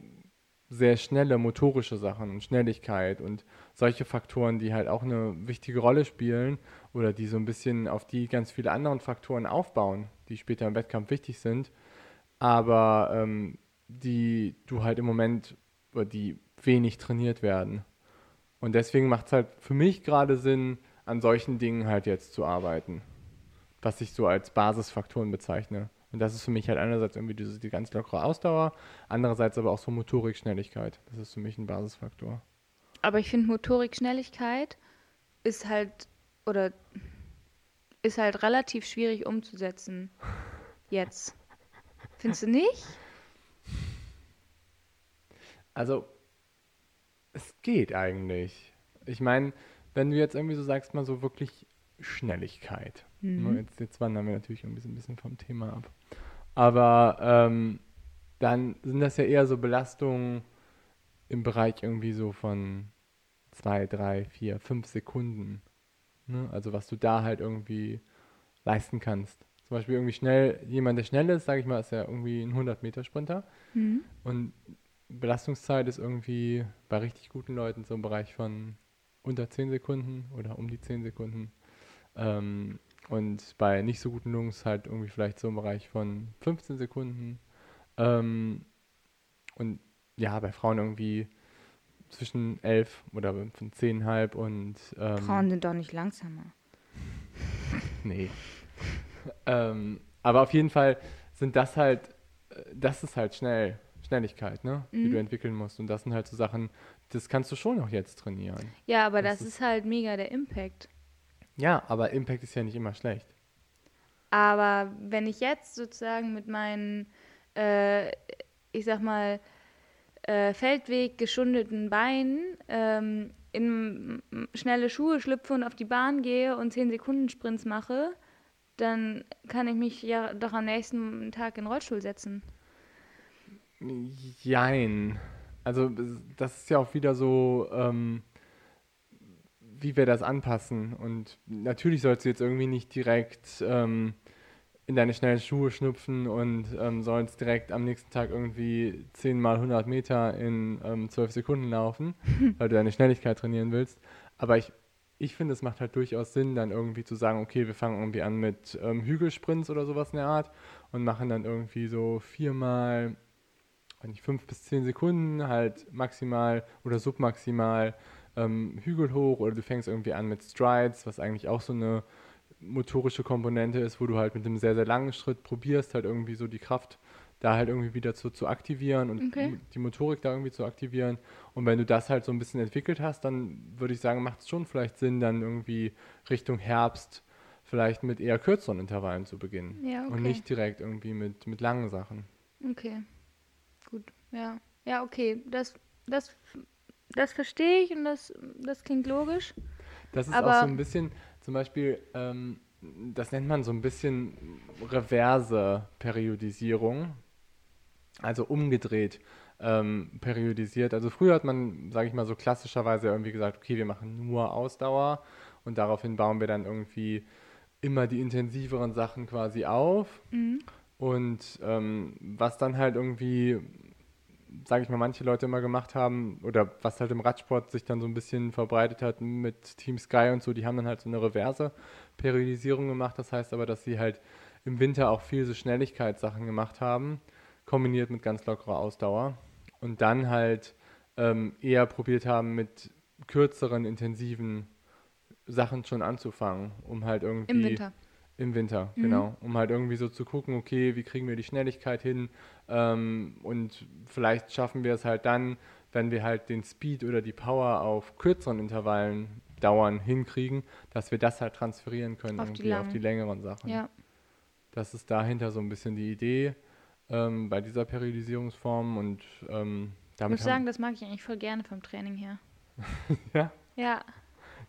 sehr schnelle motorische Sachen und Schnelligkeit und solche Faktoren, die halt auch eine wichtige Rolle spielen oder die so ein bisschen auf die ganz viele anderen Faktoren aufbauen, die später im Wettkampf wichtig sind aber ähm, die du halt im Moment, oder die wenig trainiert werden. Und deswegen macht es halt für mich gerade Sinn, an solchen Dingen halt jetzt zu arbeiten, was ich so als Basisfaktoren bezeichne. Und das ist für mich halt einerseits irgendwie diese, die ganz lockere Ausdauer, andererseits aber auch so Motorik, Schnelligkeit. Das ist für mich ein Basisfaktor. Aber ich finde Motorik, Schnelligkeit ist halt, oder ist halt relativ schwierig umzusetzen. Jetzt. Findest du nicht? Also, es geht eigentlich. Ich meine, wenn du jetzt irgendwie so sagst, mal so wirklich Schnelligkeit. Mhm. Jetzt, jetzt, wandern wir natürlich ein bisschen, ein bisschen vom Thema ab. Aber ähm, dann sind das ja eher so Belastungen im Bereich irgendwie so von zwei, drei, vier, fünf Sekunden. Ne? Also was du da halt irgendwie leisten kannst. Zum Beispiel irgendwie schnell, jemand, der schnell ist, sage ich mal, ist ja irgendwie ein 100-Meter-Sprinter. Mhm. Und Belastungszeit ist irgendwie bei richtig guten Leuten so im Bereich von unter 10 Sekunden oder um die 10 Sekunden. Ähm, und bei nicht so guten Jungs halt irgendwie vielleicht so im Bereich von 15 Sekunden. Ähm, und ja, bei Frauen irgendwie zwischen 11 oder von 10,5 und. Ähm, Frauen sind doch nicht langsamer. nee ähm, aber auf jeden Fall sind das halt, das ist halt schnell. Schnelligkeit, ne? Mhm. Die du entwickeln musst. Und das sind halt so Sachen, das kannst du schon auch jetzt trainieren. Ja, aber das, das ist, ist halt mega der Impact. Ja, aber Impact ist ja nicht immer schlecht. Aber wenn ich jetzt sozusagen mit meinen, äh, ich sag mal, äh, Feldweg geschundeten Beinen ähm, in schnelle Schuhe schlüpfe und auf die Bahn gehe und 10 Sekunden Sprints mache, dann kann ich mich ja doch am nächsten Tag in den Rollstuhl setzen. Jein. Also das ist ja auch wieder so, ähm, wie wir das anpassen. Und natürlich sollst du jetzt irgendwie nicht direkt ähm, in deine schnellen Schuhe schnupfen und ähm, sollst direkt am nächsten Tag irgendwie 10 mal 100 Meter in ähm, 12 Sekunden laufen, weil du deine Schnelligkeit trainieren willst. Aber ich, ich finde, es macht halt durchaus Sinn, dann irgendwie zu sagen, okay, wir fangen irgendwie an mit ähm, Hügelsprints oder sowas in der Art und machen dann irgendwie so viermal, nicht fünf bis zehn Sekunden halt maximal oder submaximal ähm, Hügel hoch oder du fängst irgendwie an mit Strides, was eigentlich auch so eine motorische Komponente ist, wo du halt mit einem sehr, sehr langen Schritt probierst, halt irgendwie so die Kraft da halt irgendwie wieder zu, zu aktivieren und okay. die Motorik da irgendwie zu aktivieren. Und wenn du das halt so ein bisschen entwickelt hast, dann würde ich sagen, macht es schon vielleicht Sinn, dann irgendwie Richtung Herbst vielleicht mit eher kürzeren Intervallen zu beginnen. Ja, okay. Und nicht direkt irgendwie mit, mit langen Sachen. Okay. Ja. Ja, okay. Das, das, das verstehe ich und das, das klingt logisch. Das ist auch so ein bisschen, zum Beispiel, ähm, das nennt man so ein bisschen reverse Periodisierung, also umgedreht ähm, periodisiert. Also früher hat man, sage ich mal so klassischerweise irgendwie gesagt, okay, wir machen nur Ausdauer und daraufhin bauen wir dann irgendwie immer die intensiveren Sachen quasi auf. Mhm. Und ähm, was dann halt irgendwie sage ich mal, manche Leute immer gemacht haben oder was halt im Radsport sich dann so ein bisschen verbreitet hat mit Team Sky und so, die haben dann halt so eine reverse Periodisierung gemacht. Das heißt aber, dass sie halt im Winter auch viel so Schnelligkeitssachen gemacht haben, kombiniert mit ganz lockerer Ausdauer und dann halt ähm, eher probiert haben, mit kürzeren, intensiven Sachen schon anzufangen, um halt irgendwie. Im Winter. Im Winter, mhm. genau. Um halt irgendwie so zu gucken, okay, wie kriegen wir die Schnelligkeit hin? Ähm, und vielleicht schaffen wir es halt dann, wenn wir halt den Speed oder die Power auf kürzeren Intervallen dauern hinkriegen, dass wir das halt transferieren können auf irgendwie die auf die längeren Sachen. Ja. Das ist dahinter so ein bisschen die Idee ähm, bei dieser Periodisierungsform und ähm, damit. Ich muss sagen, das mag ich eigentlich voll gerne vom Training her. ja? Ja.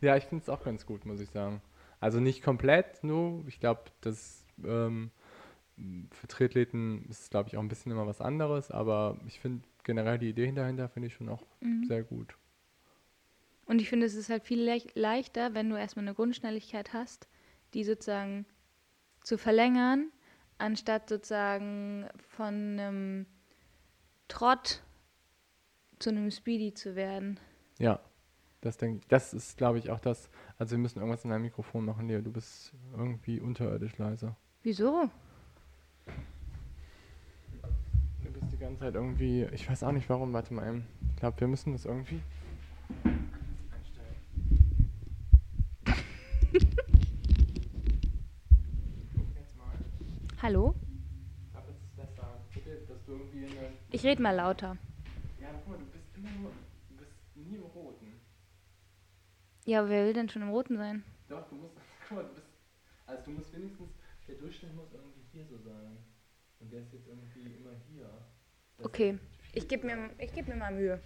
Ja, ich finde es auch ganz gut, muss ich sagen. Also nicht komplett nur. Ich glaube, das ähm, für Triathleten ist glaube ich, auch ein bisschen immer was anderes, aber ich finde generell die Idee dahinter finde ich schon auch mhm. sehr gut. Und ich finde, es ist halt viel le leichter, wenn du erstmal eine Grundschnelligkeit hast, die sozusagen zu verlängern, anstatt sozusagen von einem Trott zu einem Speedy zu werden. Ja, das denke ich. Das ist, glaube ich, auch das. Also wir müssen irgendwas in deinem Mikrofon machen, Leo. Du bist irgendwie unterirdisch leise. Wieso? Du bist die ganze Zeit irgendwie. Ich weiß auch nicht warum. Warte mal. Ich glaube, wir müssen das irgendwie. Hallo? Ich rede mal lauter. Ja, wer will denn schon im Roten sein? Doch, du musst, guck mal, du bist, also du musst wenigstens, der Durchschnitt muss irgendwie hier so sein. Und der ist jetzt irgendwie immer hier. Das okay, ich gebe mir, geb mir mal Mühe.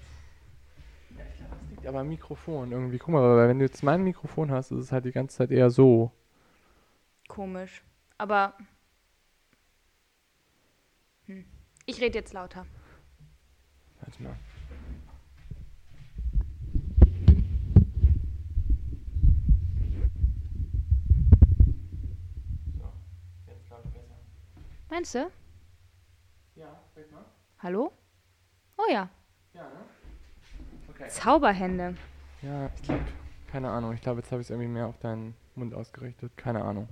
Ja, ich glaube, das liegt aber am Mikrofon irgendwie. Guck mal, weil wenn du jetzt mein Mikrofon hast, ist es halt die ganze Zeit eher so. Komisch. Aber. Hm. Ich rede jetzt lauter. Warte mal. Meinst du? Ja, red mal. Hallo? Oh ja. Ja, ne? Okay. Zauberhände. Ja, ich glaube, keine Ahnung. Ich glaube, jetzt habe ich es irgendwie mehr auf deinen Mund ausgerichtet. Keine Ahnung.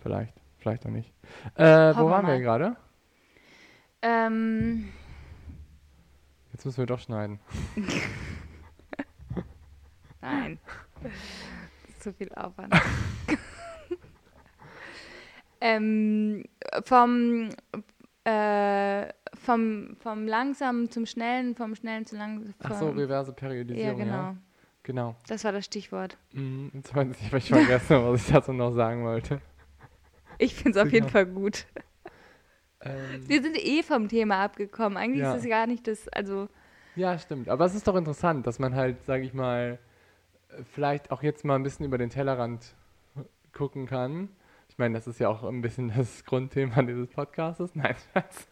Vielleicht, vielleicht auch nicht. Äh, wo waren wir gerade? Ähm. Jetzt müssen wir doch schneiden. Nein. zu viel Aufwand. ähm, vom, äh, vom, vom langsamen zum schnellen, vom schnellen zu langsamen. Ach so, reverse Periodisierung. Ja, genau. Ja. Genau. Das war das Stichwort. Mhm, jetzt weiß ich, ich vergessen, was ich dazu noch sagen wollte. Ich finde es auf jeden Fall gut. Ähm, Wir sind eh vom Thema abgekommen. Eigentlich ja. ist es gar nicht das, also. Ja, stimmt. Aber es ist doch interessant, dass man halt, sage ich mal, vielleicht auch jetzt mal ein bisschen über den Tellerrand gucken kann. Ich meine, das ist ja auch ein bisschen das Grundthema dieses Podcasts. Nein, Schatz.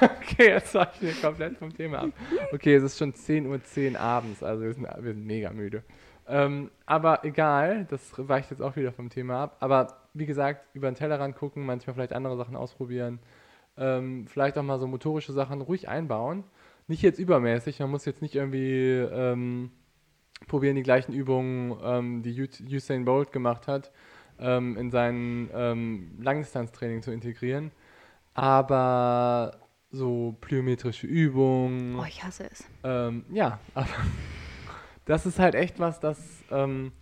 okay, jetzt war ich mir komplett vom Thema ab. Okay, es ist schon 10.10 Uhr 10 abends, also wir sind, wir sind mega müde. Ähm, aber egal, das weicht jetzt auch wieder vom Thema ab. Aber wie gesagt, über den Tellerrand gucken, manchmal vielleicht andere Sachen ausprobieren. Ähm, vielleicht auch mal so motorische Sachen ruhig einbauen. Nicht jetzt übermäßig, man muss jetzt nicht irgendwie ähm, probieren, die gleichen Übungen, ähm, die Usain Bolt gemacht hat, ähm, in sein ähm, Langdistanztraining zu integrieren. Aber so plyometrische Übungen. Oh, ich hasse es. Ähm, ja, aber das ist halt echt was, das ähm,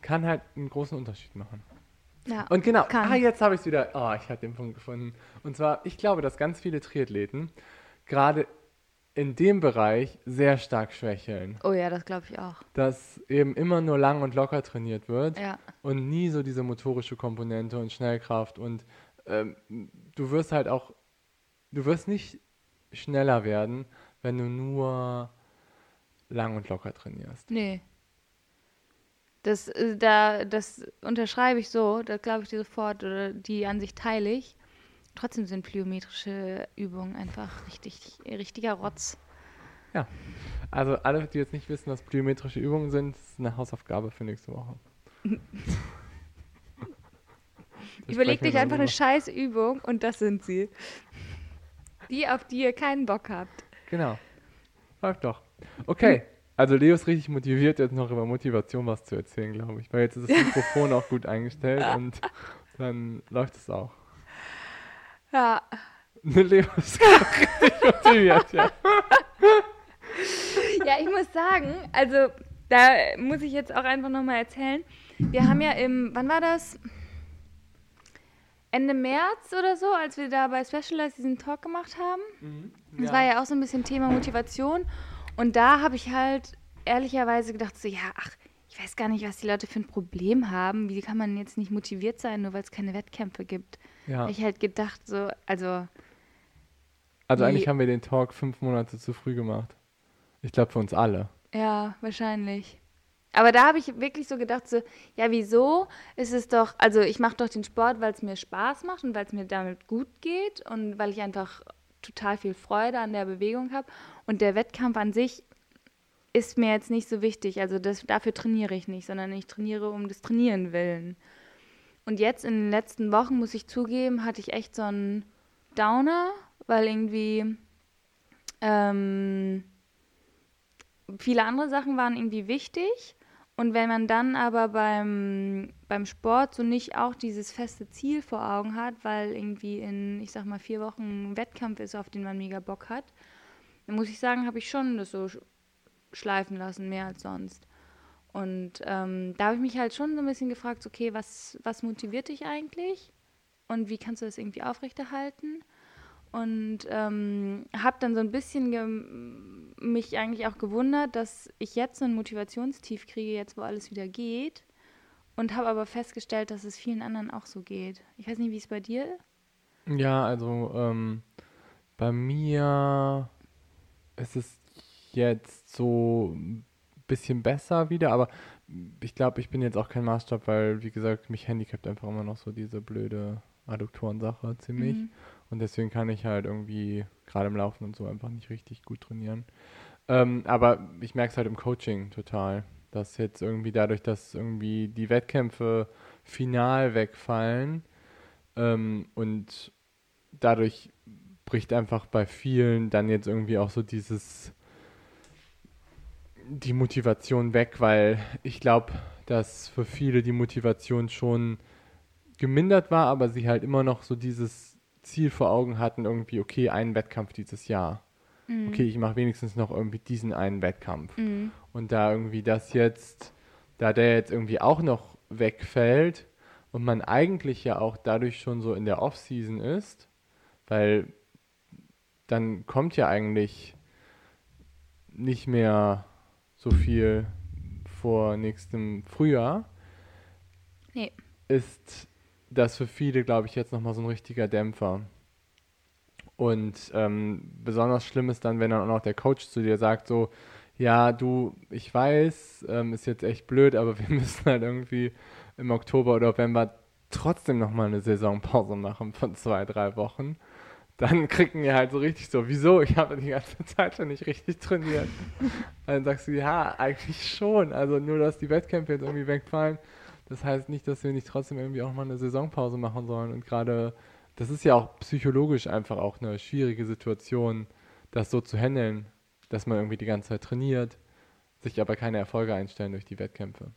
kann halt einen großen Unterschied machen. Ja, und genau, kann. ah, jetzt habe ich es wieder. Oh, ich habe den Punkt gefunden. Und zwar, ich glaube, dass ganz viele Triathleten gerade in dem Bereich sehr stark schwächeln. Oh ja, das glaube ich auch. Dass eben immer nur lang und locker trainiert wird ja. und nie so diese motorische Komponente und Schnellkraft und ähm, du wirst halt auch, du wirst nicht schneller werden, wenn du nur lang und locker trainierst. Nee. Das, äh, da, das unterschreibe ich so, da glaube ich dir sofort, oder die Ansicht teile ich. Trotzdem sind plyometrische Übungen einfach richtig, richtiger Rotz. Ja. Also alle, die jetzt nicht wissen, was plyometrische Übungen sind, ist eine Hausaufgabe für nächste Woche. Überleg dich einfach eine scheiß Übung und das sind sie. Die, auf die ihr keinen Bock habt. Genau. Läuft doch. Okay. Also Leo ist richtig motiviert, jetzt noch über Motivation was zu erzählen, glaube ich. Weil jetzt ist das Mikrofon auch gut eingestellt und dann läuft es auch. Ja. Richtig motiviert, ja. ja, ich muss sagen, also da muss ich jetzt auch einfach nochmal erzählen. Wir haben ja im, wann war das? Ende März oder so, als wir da bei Specialized diesen Talk gemacht haben. Mhm, ja. Das war ja auch so ein bisschen Thema Motivation. Und da habe ich halt ehrlicherweise gedacht, so, ja, ach, ich weiß gar nicht, was die Leute für ein Problem haben. Wie kann man jetzt nicht motiviert sein, nur weil es keine Wettkämpfe gibt? Ja. Ich halt gedacht, so, also. Also eigentlich haben wir den Talk fünf Monate zu früh gemacht. Ich glaube für uns alle. Ja, wahrscheinlich. Aber da habe ich wirklich so gedacht, so, ja, wieso ist es doch, also ich mache doch den Sport, weil es mir Spaß macht und weil es mir damit gut geht und weil ich einfach total viel Freude an der Bewegung habe. Und der Wettkampf an sich ist mir jetzt nicht so wichtig. Also das, dafür trainiere ich nicht, sondern ich trainiere um des Trainieren willen. Und jetzt in den letzten Wochen, muss ich zugeben, hatte ich echt so einen Downer, weil irgendwie ähm, viele andere Sachen waren irgendwie wichtig. Und wenn man dann aber beim, beim Sport so nicht auch dieses feste Ziel vor Augen hat, weil irgendwie in, ich sag mal, vier Wochen ein Wettkampf ist, auf den man mega Bock hat, dann muss ich sagen, habe ich schon das so schleifen lassen, mehr als sonst. Und ähm, da habe ich mich halt schon so ein bisschen gefragt, okay, was, was motiviert dich eigentlich? Und wie kannst du das irgendwie aufrechterhalten? Und ähm, habe dann so ein bisschen mich eigentlich auch gewundert, dass ich jetzt so ein Motivationstief kriege, jetzt wo alles wieder geht. Und habe aber festgestellt, dass es vielen anderen auch so geht. Ich weiß nicht, wie es bei dir. Ja, also ähm, bei mir ist es jetzt so bisschen besser wieder, aber ich glaube, ich bin jetzt auch kein Maßstab, weil, wie gesagt, mich handicapt einfach immer noch so diese blöde Adduktoren-Sache ziemlich. Mhm. Und deswegen kann ich halt irgendwie gerade im Laufen und so einfach nicht richtig gut trainieren. Ähm, aber ich merke es halt im Coaching total, dass jetzt irgendwie dadurch, dass irgendwie die Wettkämpfe final wegfallen ähm, und dadurch bricht einfach bei vielen dann jetzt irgendwie auch so dieses die Motivation weg, weil ich glaube, dass für viele die Motivation schon gemindert war, aber sie halt immer noch so dieses Ziel vor Augen hatten, irgendwie, okay, einen Wettkampf dieses Jahr. Mhm. Okay, ich mache wenigstens noch irgendwie diesen einen Wettkampf. Mhm. Und da irgendwie das jetzt, da der jetzt irgendwie auch noch wegfällt und man eigentlich ja auch dadurch schon so in der Off-Season ist, weil dann kommt ja eigentlich nicht mehr so viel vor nächstem Frühjahr. Nee. Ist das für viele, glaube ich, jetzt nochmal so ein richtiger Dämpfer. Und ähm, besonders schlimm ist dann, wenn dann auch noch der Coach zu dir sagt, so, ja, du, ich weiß, ähm, ist jetzt echt blöd, aber wir müssen halt irgendwie im Oktober oder November trotzdem nochmal eine Saisonpause machen von zwei, drei Wochen. Dann kriegen wir halt so richtig so, wieso? Ich habe die ganze Zeit schon nicht richtig trainiert. dann sagst du, ja, eigentlich schon. Also nur, dass die Wettkämpfe jetzt irgendwie wegfallen, das heißt nicht, dass wir nicht trotzdem irgendwie auch mal eine Saisonpause machen sollen. Und gerade, das ist ja auch psychologisch einfach auch eine schwierige Situation, das so zu handeln, dass man irgendwie die ganze Zeit trainiert, sich aber keine Erfolge einstellen durch die Wettkämpfe.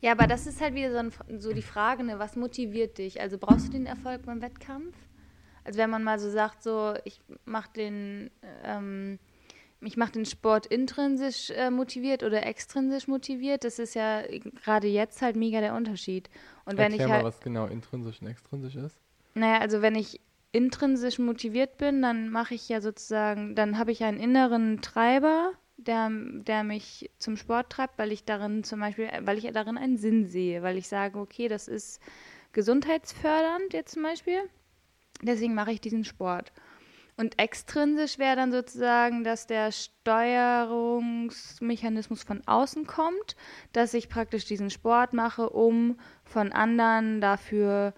Ja, aber das ist halt wieder so, ein, so die Frage, ne, was motiviert dich? Also brauchst du den Erfolg beim Wettkampf? Also wenn man mal so sagt, so ich mache den, ähm, ich mache den Sport intrinsisch äh, motiviert oder extrinsisch motiviert, das ist ja gerade jetzt halt mega der Unterschied. Und wenn Erklär ich halt, mal, was genau intrinsisch und extrinsisch ist. Naja, also wenn ich intrinsisch motiviert bin, dann mache ich ja sozusagen, dann habe ich einen inneren Treiber, der, der mich zum Sport treibt, weil ich darin zum Beispiel, weil ich darin einen Sinn sehe, weil ich sage, okay, das ist gesundheitsfördernd jetzt zum Beispiel. Deswegen mache ich diesen Sport. Und extrinsisch wäre dann sozusagen, dass der Steuerungsmechanismus von außen kommt, dass ich praktisch diesen Sport mache, um von anderen dafür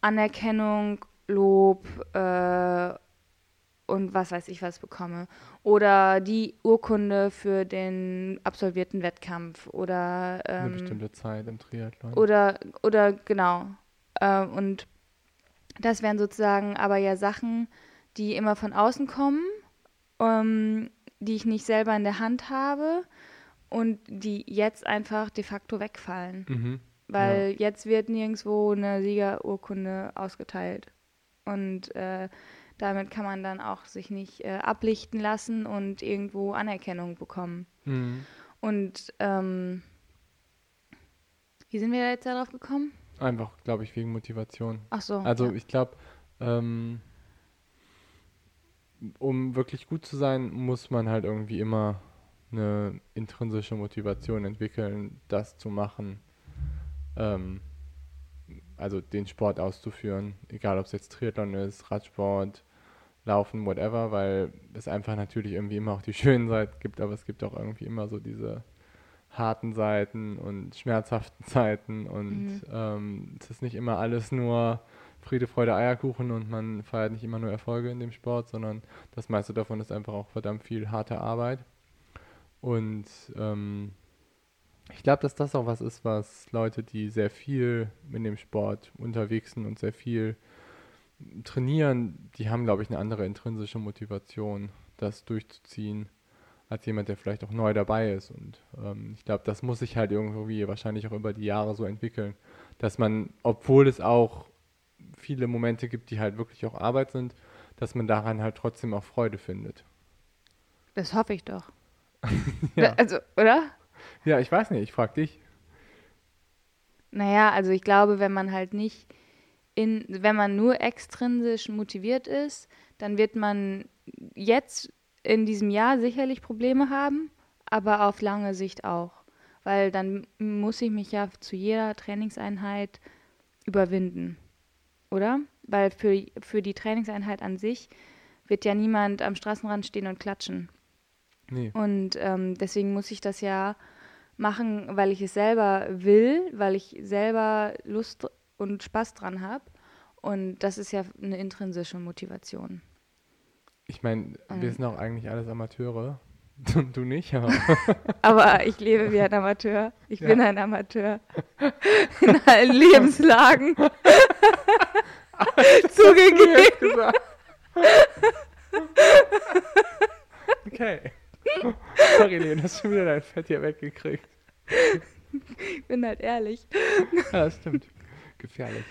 Anerkennung, Lob äh, und was weiß ich was bekomme. Oder die Urkunde für den absolvierten Wettkampf oder ähm, eine bestimmte Zeit im Triathlon. Oder, oder genau. Äh, und das wären sozusagen aber ja Sachen, die immer von außen kommen, ähm, die ich nicht selber in der Hand habe und die jetzt einfach de facto wegfallen. Mhm. Weil ja. jetzt wird nirgendwo eine Siegerurkunde ausgeteilt. Und äh, damit kann man dann auch sich nicht äh, ablichten lassen und irgendwo Anerkennung bekommen. Mhm. Und ähm, wie sind wir da jetzt darauf gekommen? Einfach, glaube ich, wegen Motivation. Ach so. Also ja. ich glaube, ähm, um wirklich gut zu sein, muss man halt irgendwie immer eine intrinsische Motivation entwickeln, das zu machen. Ähm, also den Sport auszuführen, egal ob es jetzt Triathlon ist, Radsport, Laufen, whatever, weil es einfach natürlich irgendwie immer auch die schönen Seiten gibt, aber es gibt auch irgendwie immer so diese harten Seiten und schmerzhaften Zeiten und mhm. ähm, es ist nicht immer alles nur Friede, Freude, Eierkuchen und man feiert nicht immer nur Erfolge in dem Sport, sondern das meiste davon ist einfach auch verdammt viel harte Arbeit. Und ähm, ich glaube, dass das auch was ist, was Leute, die sehr viel in dem Sport unterwegs sind und sehr viel trainieren, die haben, glaube ich, eine andere intrinsische Motivation, das durchzuziehen, als jemand, der vielleicht auch neu dabei ist. Und ähm, ich glaube, das muss sich halt irgendwie wahrscheinlich auch über die Jahre so entwickeln, dass man, obwohl es auch viele Momente gibt, die halt wirklich auch Arbeit sind, dass man daran halt trotzdem auch Freude findet. Das hoffe ich doch. ja. Also, oder? Ja, ich weiß nicht, ich frage dich. Naja, also ich glaube, wenn man halt nicht in, wenn man nur extrinsisch motiviert ist, dann wird man jetzt in diesem Jahr sicherlich Probleme haben, aber auf lange Sicht auch. Weil dann muss ich mich ja zu jeder Trainingseinheit überwinden. Oder? Weil für, für die Trainingseinheit an sich wird ja niemand am Straßenrand stehen und klatschen. Nee. Und ähm, deswegen muss ich das ja machen, weil ich es selber will, weil ich selber Lust und Spaß dran habe. Und das ist ja eine intrinsische Motivation. Ich meine, wir mhm. sind auch eigentlich alles Amateure. Du nicht, aber. aber ich lebe wie ein Amateur. Ich ja. bin ein Amateur. In allen Lebenslagen. Zugegeben. okay. Sorry, Leon, hast du wieder dein Fett hier weggekriegt. Ich bin halt ehrlich. Ja, das stimmt. Gefährlich.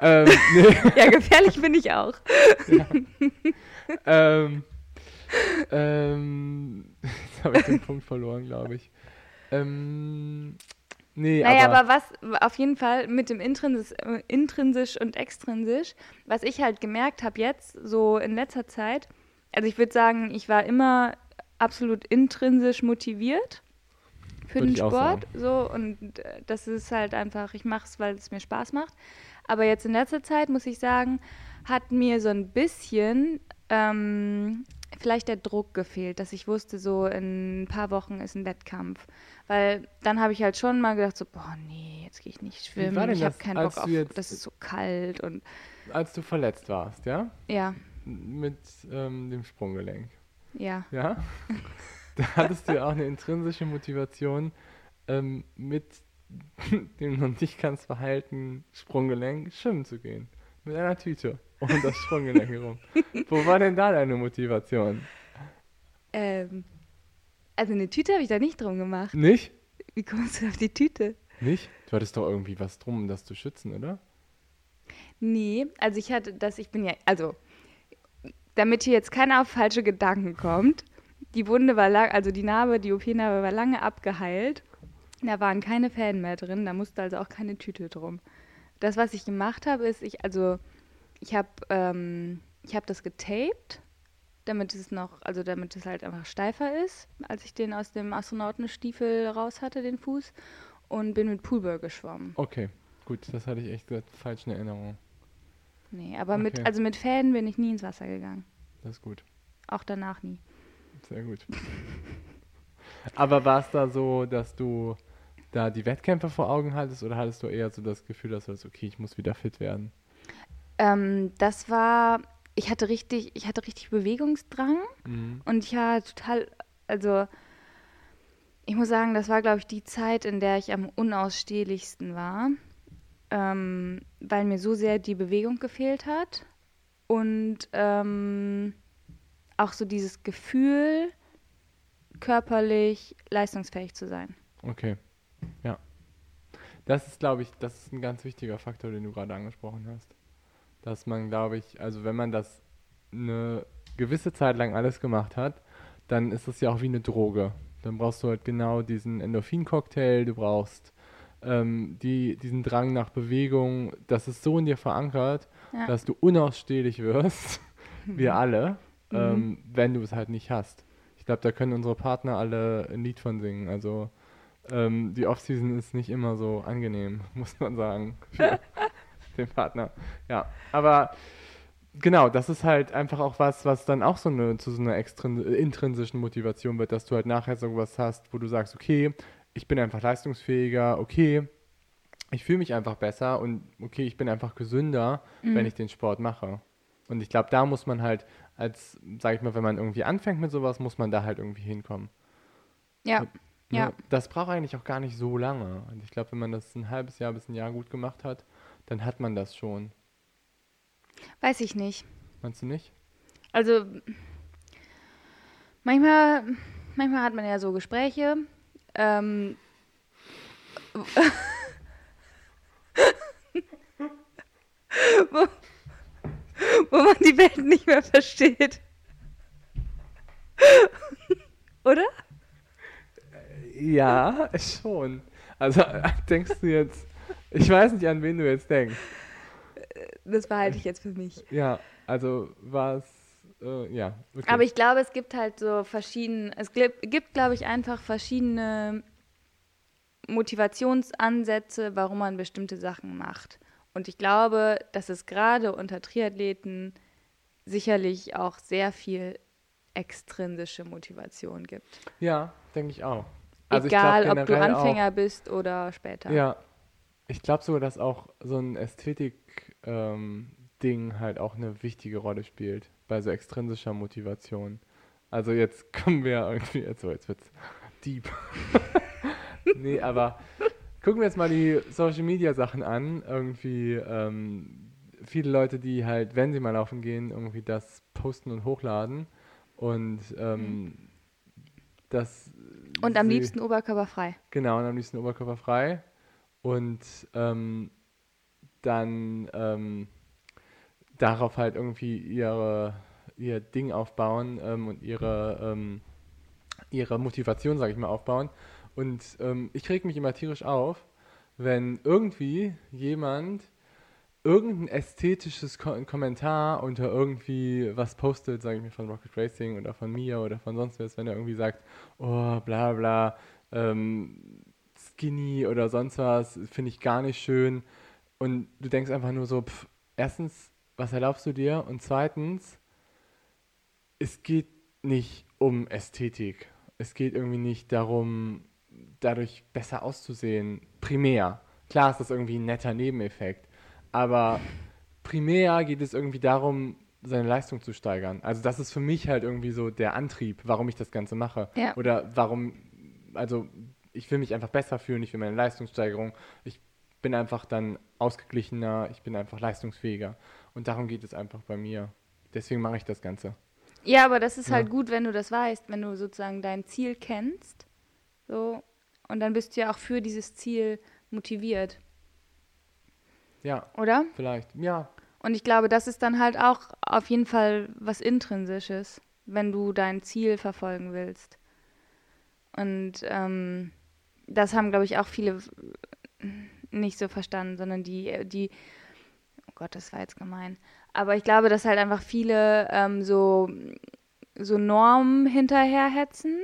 Ähm, nee. Ja, gefährlich bin ich auch. Ja. ähm, ähm, jetzt habe ich den Punkt verloren, glaube ich. Ähm, nee, naja, aber, aber was auf jeden Fall mit dem Intrinsisch, äh, intrinsisch und extrinsisch, was ich halt gemerkt habe jetzt, so in letzter Zeit, also ich würde sagen, ich war immer absolut intrinsisch motiviert für würde den Sport. So, und äh, das ist halt einfach, ich mache es, weil es mir Spaß macht. Aber jetzt in letzter Zeit, muss ich sagen, hat mir so ein bisschen ähm, vielleicht der Druck gefehlt, dass ich wusste, so in ein paar Wochen ist ein Wettkampf. Weil dann habe ich halt schon mal gedacht, so, boah, nee, jetzt gehe ich nicht schwimmen, ich habe keinen Bock auf, das ist so kalt und. Als du verletzt warst, ja? Ja. Mit ähm, dem Sprunggelenk. Ja. Ja? da hattest du ja auch eine intrinsische Motivation, ähm, mit dem noch nicht ganz verheilten Sprunggelenk schwimmen zu gehen. Mit einer Tüte um das Sprunggelenk herum. Wo war denn da deine Motivation? Ähm, also eine Tüte habe ich da nicht drum gemacht. Nicht? Wie kommst du auf die Tüte? Nicht? Du hattest doch irgendwie was drum, um das zu schützen, oder? Nee, also ich hatte das, ich bin ja, also damit hier jetzt keiner auf falsche Gedanken kommt, die Wunde war lang, also die Narbe, die OP-Narbe war lange abgeheilt. Da waren keine Fäden mehr drin, da musste also auch keine Tüte drum. Das, was ich gemacht habe, ist, ich, also ich habe ähm, hab das getaped, damit es noch, also damit es halt einfach steifer ist, als ich den aus dem Astronautenstiefel raus hatte, den Fuß, und bin mit Poolball geschwommen. Okay, gut, das hatte ich echt falsch in Erinnerung. Nee, aber okay. mit, also mit Fäden bin ich nie ins Wasser gegangen. Das ist gut. Auch danach nie. Sehr gut. aber war es da so, dass du da die Wettkämpfe vor Augen hattest oder hattest du eher so das Gefühl, dass du das, okay, ich muss wieder fit werden? Ähm, das war, ich hatte richtig, ich hatte richtig Bewegungsdrang mhm. und ich war total, also ich muss sagen, das war, glaube ich, die Zeit, in der ich am unausstehlichsten war, ähm, weil mir so sehr die Bewegung gefehlt hat und ähm, auch so dieses Gefühl, körperlich leistungsfähig zu sein. Okay, ja. Das ist, glaube ich, das ist ein ganz wichtiger Faktor, den du gerade angesprochen hast dass man, glaube ich, also wenn man das eine gewisse Zeit lang alles gemacht hat, dann ist das ja auch wie eine Droge. Dann brauchst du halt genau diesen Endorphin-Cocktail, du brauchst ähm, die, diesen Drang nach Bewegung, das ist so in dir verankert, ja. dass du unausstehlich wirst, wir alle, mhm. ähm, wenn du es halt nicht hast. Ich glaube, da können unsere Partner alle ein Lied von singen. Also ähm, die Offseason ist nicht immer so angenehm, muss man sagen. Für, den Partner. Ja, aber genau, das ist halt einfach auch was, was dann auch so eine, zu so einer intrinsischen Motivation wird, dass du halt nachher so was hast, wo du sagst, okay, ich bin einfach leistungsfähiger, okay, ich fühle mich einfach besser und okay, ich bin einfach gesünder, mhm. wenn ich den Sport mache. Und ich glaube, da muss man halt als, sag ich mal, wenn man irgendwie anfängt mit sowas, muss man da halt irgendwie hinkommen. Ja. Und, ne, ja. Das braucht eigentlich auch gar nicht so lange. Und ich glaube, wenn man das ein halbes Jahr bis ein Jahr gut gemacht hat, dann hat man das schon. Weiß ich nicht. Meinst du nicht? Also manchmal, manchmal hat man ja so Gespräche. Ähm, wo, wo man die Welt nicht mehr versteht. Oder? Ja, schon. Also denkst du jetzt ich weiß nicht, an wen du jetzt denkst. Das behalte ich jetzt für mich. Ja, also was, äh, ja. Okay. Aber ich glaube, es gibt halt so verschiedene, es gibt, gibt glaube ich, einfach verschiedene Motivationsansätze, warum man bestimmte Sachen macht. Und ich glaube, dass es gerade unter Triathleten sicherlich auch sehr viel extrinsische Motivation gibt. Ja, denke ich auch. Also Egal, glaub, ob du Anfänger auch, bist oder später. Ja, ich glaube sogar, dass auch so ein Ästhetik-Ding ähm, halt auch eine wichtige Rolle spielt bei so extrinsischer Motivation. Also jetzt kommen wir irgendwie, jetzt, so, jetzt wird's deep. nee, aber gucken wir jetzt mal die Social Media Sachen an. Irgendwie ähm, viele Leute, die halt, wenn sie mal laufen gehen, irgendwie das posten und hochladen. Und ähm, mhm. das. Und am liebsten oberkörperfrei. Genau, und am liebsten oberkörperfrei und ähm, dann ähm, darauf halt irgendwie ihre, ihr Ding aufbauen ähm, und ihre, ähm, ihre Motivation, sage ich mal, aufbauen. Und ähm, ich reg mich immer tierisch auf, wenn irgendwie jemand irgendein ästhetisches Ko Kommentar unter irgendwie was postet, sage ich mir von Rocket Racing oder von mir oder von sonst was, wenn er irgendwie sagt, oh, bla bla, ähm, skinny oder sonst was, finde ich gar nicht schön. Und du denkst einfach nur so, pff, erstens, was erlaubst du dir? Und zweitens, es geht nicht um Ästhetik. Es geht irgendwie nicht darum, dadurch besser auszusehen. Primär. Klar ist das irgendwie ein netter Nebeneffekt. Aber primär geht es irgendwie darum, seine Leistung zu steigern. Also das ist für mich halt irgendwie so der Antrieb, warum ich das Ganze mache. Ja. Oder warum, also ich will mich einfach besser fühlen, ich will meine Leistungssteigerung. Ich bin einfach dann ausgeglichener, ich bin einfach leistungsfähiger. Und darum geht es einfach bei mir. Deswegen mache ich das Ganze. Ja, aber das ist ja. halt gut, wenn du das weißt, wenn du sozusagen dein Ziel kennst. So, und dann bist du ja auch für dieses Ziel motiviert. Ja. Oder? Vielleicht, ja. Und ich glaube, das ist dann halt auch auf jeden Fall was Intrinsisches, wenn du dein Ziel verfolgen willst. Und ähm, das haben, glaube ich, auch viele nicht so verstanden, sondern die, die, oh Gott, das war jetzt gemein. Aber ich glaube, dass halt einfach viele ähm, so, so Normen hinterherhetzen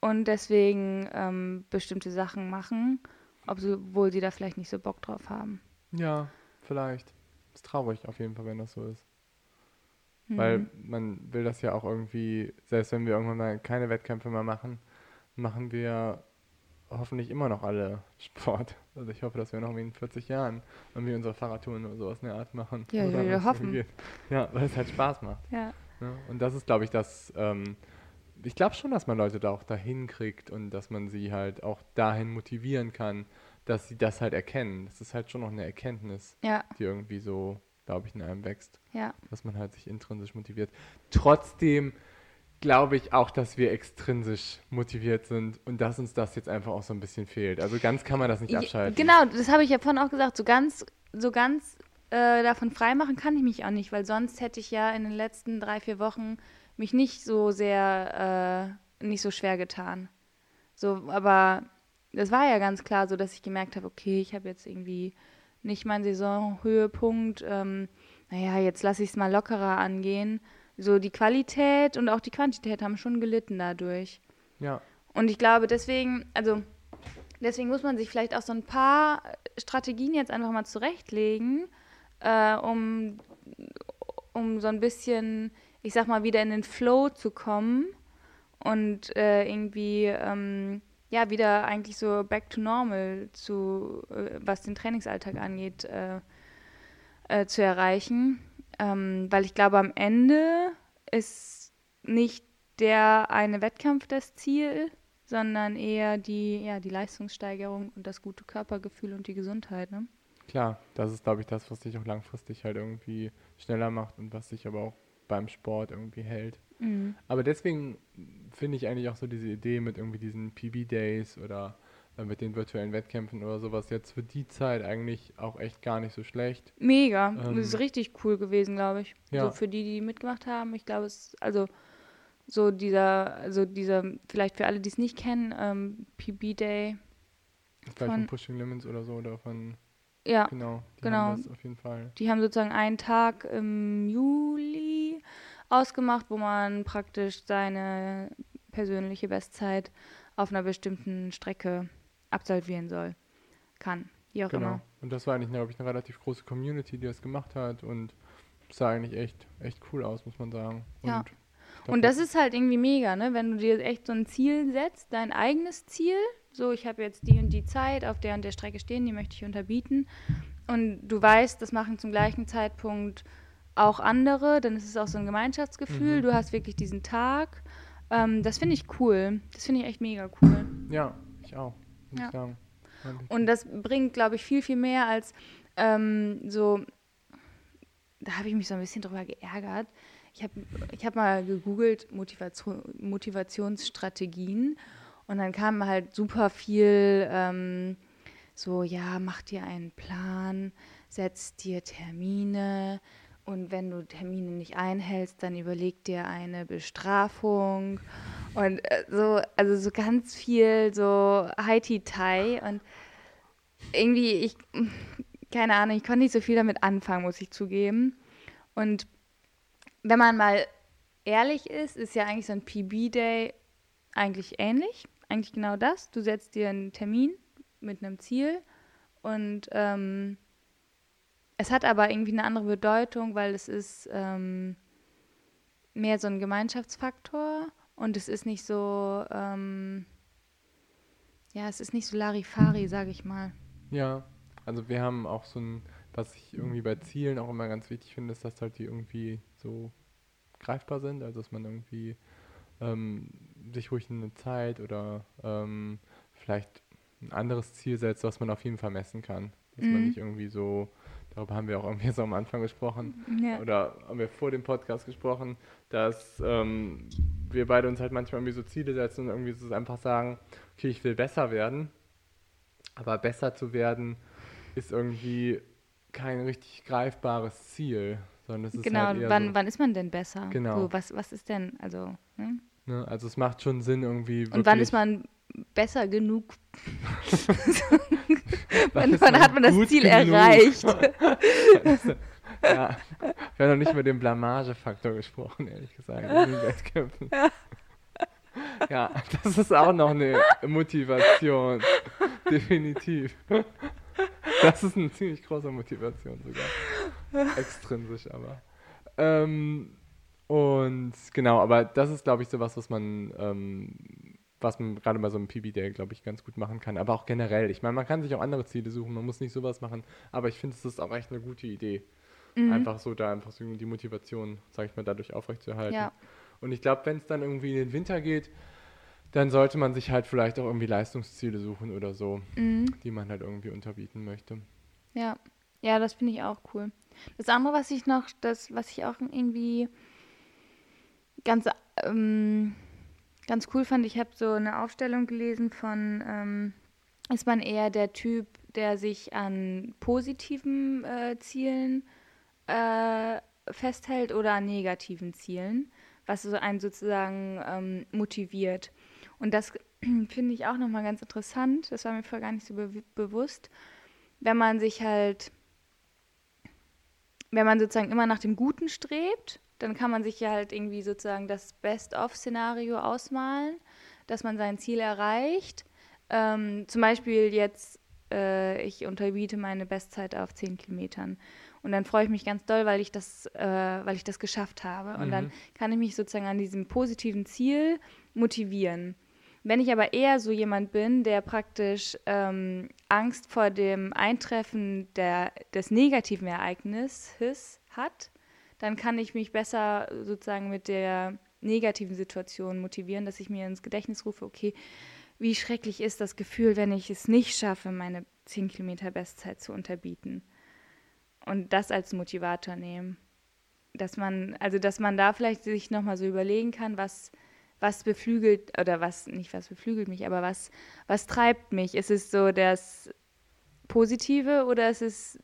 und deswegen ähm, bestimmte Sachen machen, obwohl sie da vielleicht nicht so Bock drauf haben. Ja, vielleicht. Ist traurig auf jeden Fall, wenn das so ist. Mhm. Weil man will das ja auch irgendwie, selbst wenn wir irgendwann mal keine Wettkämpfe mehr machen, machen wir hoffentlich immer noch alle Sport. Also ich hoffe, dass wir noch in 40 Jahren irgendwie unsere Fahrradtouren oder sowas in der Art machen. Ja, wir, hoffen. Ja, weil es halt Spaß macht. Ja. ja ne? und das ist, glaube ich, das, ähm, ich glaube schon, dass man Leute da auch dahin kriegt und dass man sie halt auch dahin motivieren kann, dass sie das halt erkennen. Das ist halt schon noch eine Erkenntnis, ja. die irgendwie so, glaube ich, in einem wächst. Ja. Dass man halt sich intrinsisch motiviert. Trotzdem glaube ich auch, dass wir extrinsisch motiviert sind und dass uns das jetzt einfach auch so ein bisschen fehlt. Also ganz kann man das nicht abschalten. Genau, das habe ich ja vorhin auch gesagt. So ganz, so ganz äh, davon freimachen kann ich mich auch nicht, weil sonst hätte ich ja in den letzten drei, vier Wochen mich nicht so sehr, äh, nicht so schwer getan. So, aber das war ja ganz klar so, dass ich gemerkt habe, okay, ich habe jetzt irgendwie nicht meinen Saisonhöhepunkt. Ähm, naja, jetzt lasse ich es mal lockerer angehen so die Qualität und auch die Quantität haben schon gelitten dadurch. Ja. Und ich glaube, deswegen, also deswegen muss man sich vielleicht auch so ein paar Strategien jetzt einfach mal zurechtlegen, äh, um, um so ein bisschen, ich sag mal, wieder in den Flow zu kommen und äh, irgendwie ähm, ja wieder eigentlich so back to normal zu, äh, was den Trainingsalltag angeht, äh, äh, zu erreichen. Ähm, weil ich glaube, am Ende ist nicht der eine Wettkampf das Ziel, sondern eher die, ja, die Leistungssteigerung und das gute Körpergefühl und die Gesundheit. Ne? Klar, das ist, glaube ich, das, was dich auch langfristig halt irgendwie schneller macht und was dich aber auch beim Sport irgendwie hält. Mhm. Aber deswegen finde ich eigentlich auch so diese Idee mit irgendwie diesen PB-Days oder äh, mit den virtuellen Wettkämpfen oder sowas jetzt für die Zeit eigentlich auch echt gar nicht so schlecht. Mega. Ähm, das ist richtig cool gewesen, glaube ich. Ja. So für die, die mitgemacht haben. Ich glaube, es also so dieser, also dieser, vielleicht für alle, die es nicht kennen, ähm, PB Day. Vielleicht von, von Pushing Limits oder so oder von ja, genau, die genau. haben das auf jeden Fall. Die haben sozusagen einen Tag im Juli ausgemacht, wo man praktisch seine persönliche Bestzeit auf einer bestimmten Strecke absolvieren soll, kann, wie auch genau. immer. Und das war eigentlich, glaube ich, eine relativ große Community, die das gemacht hat und sah eigentlich echt, echt cool aus, muss man sagen. Und ja. Und das ist halt irgendwie mega, ne? Wenn du dir echt so ein Ziel setzt, dein eigenes Ziel, so ich habe jetzt die und die Zeit auf der und der Strecke stehen, die möchte ich unterbieten. Und du weißt, das machen zum gleichen Zeitpunkt auch andere, dann ist es auch so ein Gemeinschaftsgefühl. Mhm. Du hast wirklich diesen Tag. Ähm, das finde ich cool. Das finde ich echt mega cool. Ja, ich auch ja. ich. Und das bringt, glaube ich, viel, viel mehr als ähm, so, da habe ich mich so ein bisschen drüber geärgert. Ich habe ich hab mal gegoogelt Motivation, Motivationsstrategien und dann kam halt super viel ähm, so, ja, mach dir einen Plan, setz dir Termine, und wenn du Termine nicht einhältst, dann überleg dir eine Bestrafung. Und äh, so, also so ganz viel so Haiti-Tai. Und irgendwie, ich, keine Ahnung, ich konnte nicht so viel damit anfangen, muss ich zugeben. Und wenn man mal ehrlich ist, ist ja eigentlich so ein PB-Day eigentlich ähnlich. Eigentlich genau das. Du setzt dir einen Termin mit einem Ziel und ähm, es hat aber irgendwie eine andere Bedeutung, weil es ist ähm, mehr so ein Gemeinschaftsfaktor und es ist nicht so, ähm, ja, es ist nicht so Larifari, sage ich mal. Ja, also wir haben auch so ein, was ich irgendwie bei Zielen auch immer ganz wichtig finde, ist, dass halt die irgendwie so greifbar sind, also dass man irgendwie ähm, sich ruhig eine Zeit oder ähm, vielleicht ein anderes Ziel setzt, was man auf jeden Fall messen kann. Dass mhm. man nicht irgendwie so darüber haben wir auch irgendwie so am Anfang gesprochen, ja. oder haben wir vor dem Podcast gesprochen, dass ähm, wir beide uns halt manchmal irgendwie so Ziele setzen und irgendwie so einfach sagen, okay, ich will besser werden, aber besser zu werden ist irgendwie kein richtig greifbares Ziel, sondern es ist genau, halt wann, so, wann ist man denn besser? Genau. So, was, was ist denn, also, ne? Ne, also es macht schon Sinn irgendwie. Und wann ist man besser genug? wann, wann hat man das Ziel genug? erreicht? ja, wir haben noch nicht über den Blamagefaktor gesprochen, ehrlich gesagt, in den Wettkämpfen. Ja. ja, das ist auch noch eine Motivation. Definitiv. Das ist eine ziemlich große Motivation sogar. Extrinsisch aber. Ähm, und genau, aber das ist, glaube ich, so was, was man, ähm, was man gerade bei so einem PB-Day, glaube ich, ganz gut machen kann. Aber auch generell. Ich meine, man kann sich auch andere Ziele suchen, man muss nicht sowas machen, aber ich finde, es ist auch echt eine gute Idee. Mhm. Einfach so da einfach so die Motivation, sage ich mal, dadurch aufrechtzuerhalten. Ja. Und ich glaube, wenn es dann irgendwie in den Winter geht, dann sollte man sich halt vielleicht auch irgendwie Leistungsziele suchen oder so, mhm. die man halt irgendwie unterbieten möchte. Ja, ja, das finde ich auch cool. Das andere, was ich noch, das, was ich auch irgendwie ganz, ähm, ganz cool fand, ich habe so eine Aufstellung gelesen von, ähm, ist man eher der Typ, der sich an positiven äh, Zielen äh, festhält oder an negativen Zielen, was so einen sozusagen ähm, motiviert. Und das finde ich auch nochmal ganz interessant, das war mir vorher gar nicht so be bewusst, wenn man sich halt, wenn man sozusagen immer nach dem Guten strebt dann kann man sich ja halt irgendwie sozusagen das Best-of-Szenario ausmalen, dass man sein Ziel erreicht. Ähm, zum Beispiel jetzt, äh, ich unterbiete meine Bestzeit auf 10 Kilometern. Und dann freue ich mich ganz doll, weil ich das, äh, weil ich das geschafft habe. Und mhm. dann kann ich mich sozusagen an diesem positiven Ziel motivieren. Wenn ich aber eher so jemand bin, der praktisch ähm, Angst vor dem Eintreffen der, des negativen Ereignisses hat, dann kann ich mich besser sozusagen mit der negativen Situation motivieren, dass ich mir ins Gedächtnis rufe, okay, wie schrecklich ist das Gefühl, wenn ich es nicht schaffe, meine 10 Kilometer Bestzeit zu unterbieten. Und das als Motivator nehmen. Dass man, also dass man da vielleicht sich nochmal so überlegen kann, was, was beflügelt, oder was, nicht was beflügelt mich, aber was, was treibt mich? Ist es so das Positive oder ist es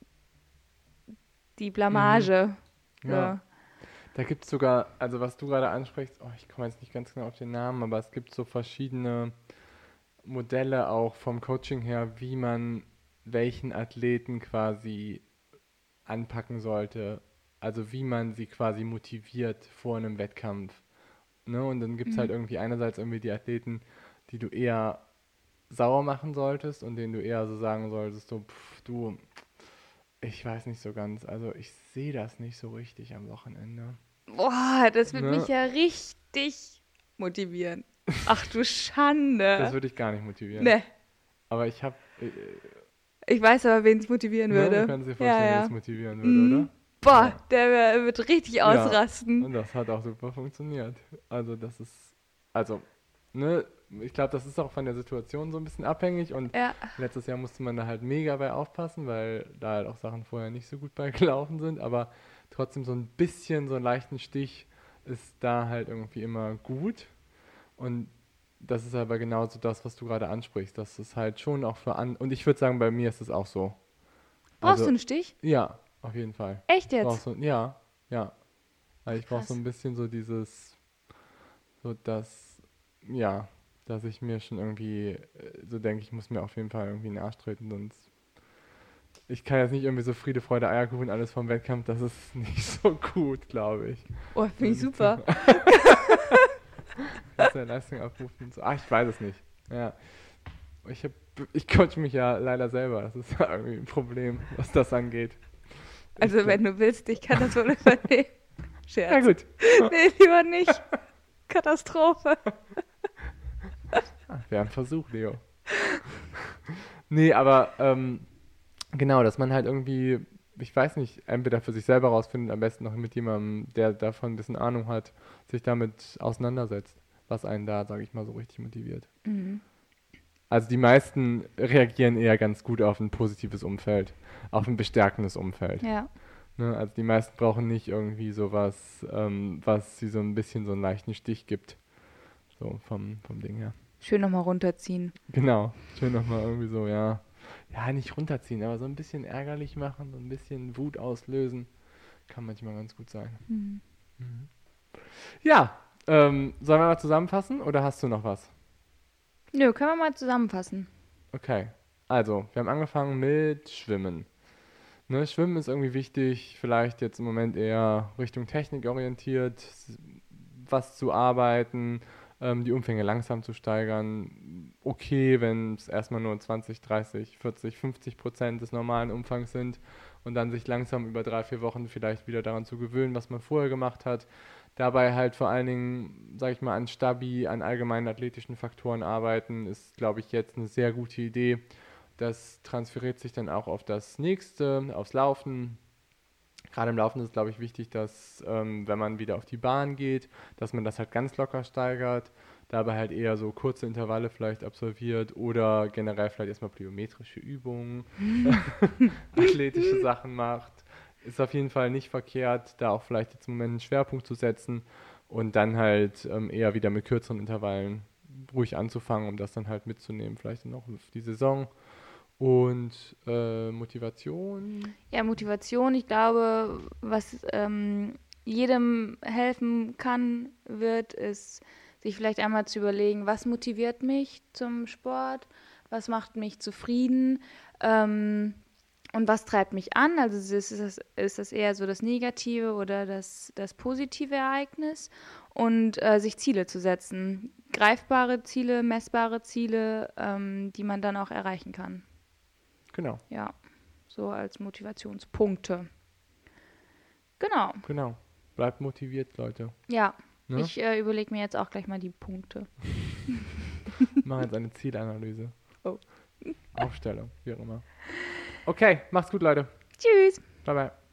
die Blamage? Mhm. Ja. Da gibt es sogar, also was du gerade ansprichst, oh, ich komme jetzt nicht ganz genau auf den Namen, aber es gibt so verschiedene Modelle auch vom Coaching her, wie man welchen Athleten quasi anpacken sollte. Also wie man sie quasi motiviert vor einem Wettkampf. Ne? Und dann gibt es halt mhm. halt irgendwie einerseits irgendwie die Athleten, die du eher sauer machen solltest und denen du eher so sagen solltest, so, pff, du, ich weiß nicht so ganz. Also ich sehe das nicht so richtig am Wochenende. Boah, das wird ne? mich ja richtig motivieren. Ach du Schande. Das würde ich gar nicht motivieren. Ne. Aber ich habe. Äh, ich weiß aber, wen es motivieren ne? würde. Du kannst dir vorstellen, ja, ja. wen es motivieren würde, mhm. oder? Boah, ja. der wird richtig ausrasten. Ja, und das hat auch super funktioniert. Also das ist, also, ne, ich glaube, das ist auch von der Situation so ein bisschen abhängig und ja. letztes Jahr musste man da halt mega bei aufpassen, weil da halt auch Sachen vorher nicht so gut bei gelaufen sind, aber trotzdem so ein bisschen, so einen leichten Stich ist da halt irgendwie immer gut und das ist aber genauso das, was du gerade ansprichst, dass es halt schon auch für an und ich würde sagen, bei mir ist es auch so. Brauchst also, du einen Stich? Ja, auf jeden Fall. Echt jetzt? So, ja, ja. Also ich brauche so ein bisschen so dieses, so das, ja, dass ich mir schon irgendwie äh, so denke, ich muss mir auf jeden Fall irgendwie in den Arsch treten, sonst ich kann jetzt nicht irgendwie so Friede, Freude, Eierkuchen, alles vom Wettkampf, das ist nicht so gut, glaube ich. Oh, finde ich super. der Leistung abrufen und so. Ah, ich weiß es nicht. Ja. Ich, hab, ich coach mich ja leider selber. Das ist irgendwie ein Problem, was das angeht. Also, ich, wenn du willst, ich kann das wohl übernehmen. Scherz. Ja, gut. Nee, lieber nicht. Katastrophe. Ah, Wäre ein Versuch, Leo. nee, aber ähm, genau, dass man halt irgendwie, ich weiß nicht, entweder für sich selber rausfindet, am besten noch mit jemandem, der davon ein bisschen Ahnung hat, sich damit auseinandersetzt, was einen da, sage ich mal, so richtig motiviert. Mhm. Also die meisten reagieren eher ganz gut auf ein positives Umfeld, auf ein bestärkendes Umfeld. Ja. Ne, also die meisten brauchen nicht irgendwie sowas, ähm, was sie so ein bisschen so einen leichten Stich gibt. So vom, vom Ding her. Schön nochmal runterziehen. Genau, schön nochmal irgendwie so, ja. Ja, nicht runterziehen, aber so ein bisschen ärgerlich machen, so ein bisschen Wut auslösen. Kann manchmal ganz gut sein. Mhm. Mhm. Ja, ähm, sollen wir mal zusammenfassen oder hast du noch was? Nö, können wir mal zusammenfassen. Okay, also, wir haben angefangen mit Schwimmen. Ne, Schwimmen ist irgendwie wichtig, vielleicht jetzt im Moment eher Richtung Technik orientiert, was zu arbeiten, die Umfänge langsam zu steigern. Okay, wenn es erstmal nur 20, 30, 40, 50 Prozent des normalen Umfangs sind und dann sich langsam über drei, vier Wochen vielleicht wieder daran zu gewöhnen, was man vorher gemacht hat. Dabei halt vor allen Dingen, sage ich mal, an Stabi, an allgemeinen athletischen Faktoren arbeiten, ist, glaube ich, jetzt eine sehr gute Idee das transferiert sich dann auch auf das nächste, aufs Laufen. Gerade im Laufen ist es, glaube ich, wichtig, dass, ähm, wenn man wieder auf die Bahn geht, dass man das halt ganz locker steigert, dabei halt eher so kurze Intervalle vielleicht absolviert oder generell vielleicht erstmal plyometrische Übungen, athletische Sachen macht. Ist auf jeden Fall nicht verkehrt, da auch vielleicht jetzt im Moment einen Schwerpunkt zu setzen und dann halt ähm, eher wieder mit kürzeren Intervallen ruhig anzufangen, um das dann halt mitzunehmen, vielleicht dann auch auf die Saison. Und äh, Motivation? Ja, Motivation, ich glaube, was ähm, jedem helfen kann, wird, ist, sich vielleicht einmal zu überlegen, was motiviert mich zum Sport, was macht mich zufrieden ähm, und was treibt mich an. Also ist das, ist das eher so das negative oder das, das positive Ereignis und äh, sich Ziele zu setzen. Greifbare Ziele, messbare Ziele, ähm, die man dann auch erreichen kann. Genau. Ja, so als Motivationspunkte. Genau. Genau. Bleibt motiviert, Leute. Ja. Ne? Ich äh, überlege mir jetzt auch gleich mal die Punkte. Mach jetzt eine Zielanalyse. Oh. Aufstellung, wie auch immer. Okay, macht's gut, Leute. Tschüss. Bye, bye.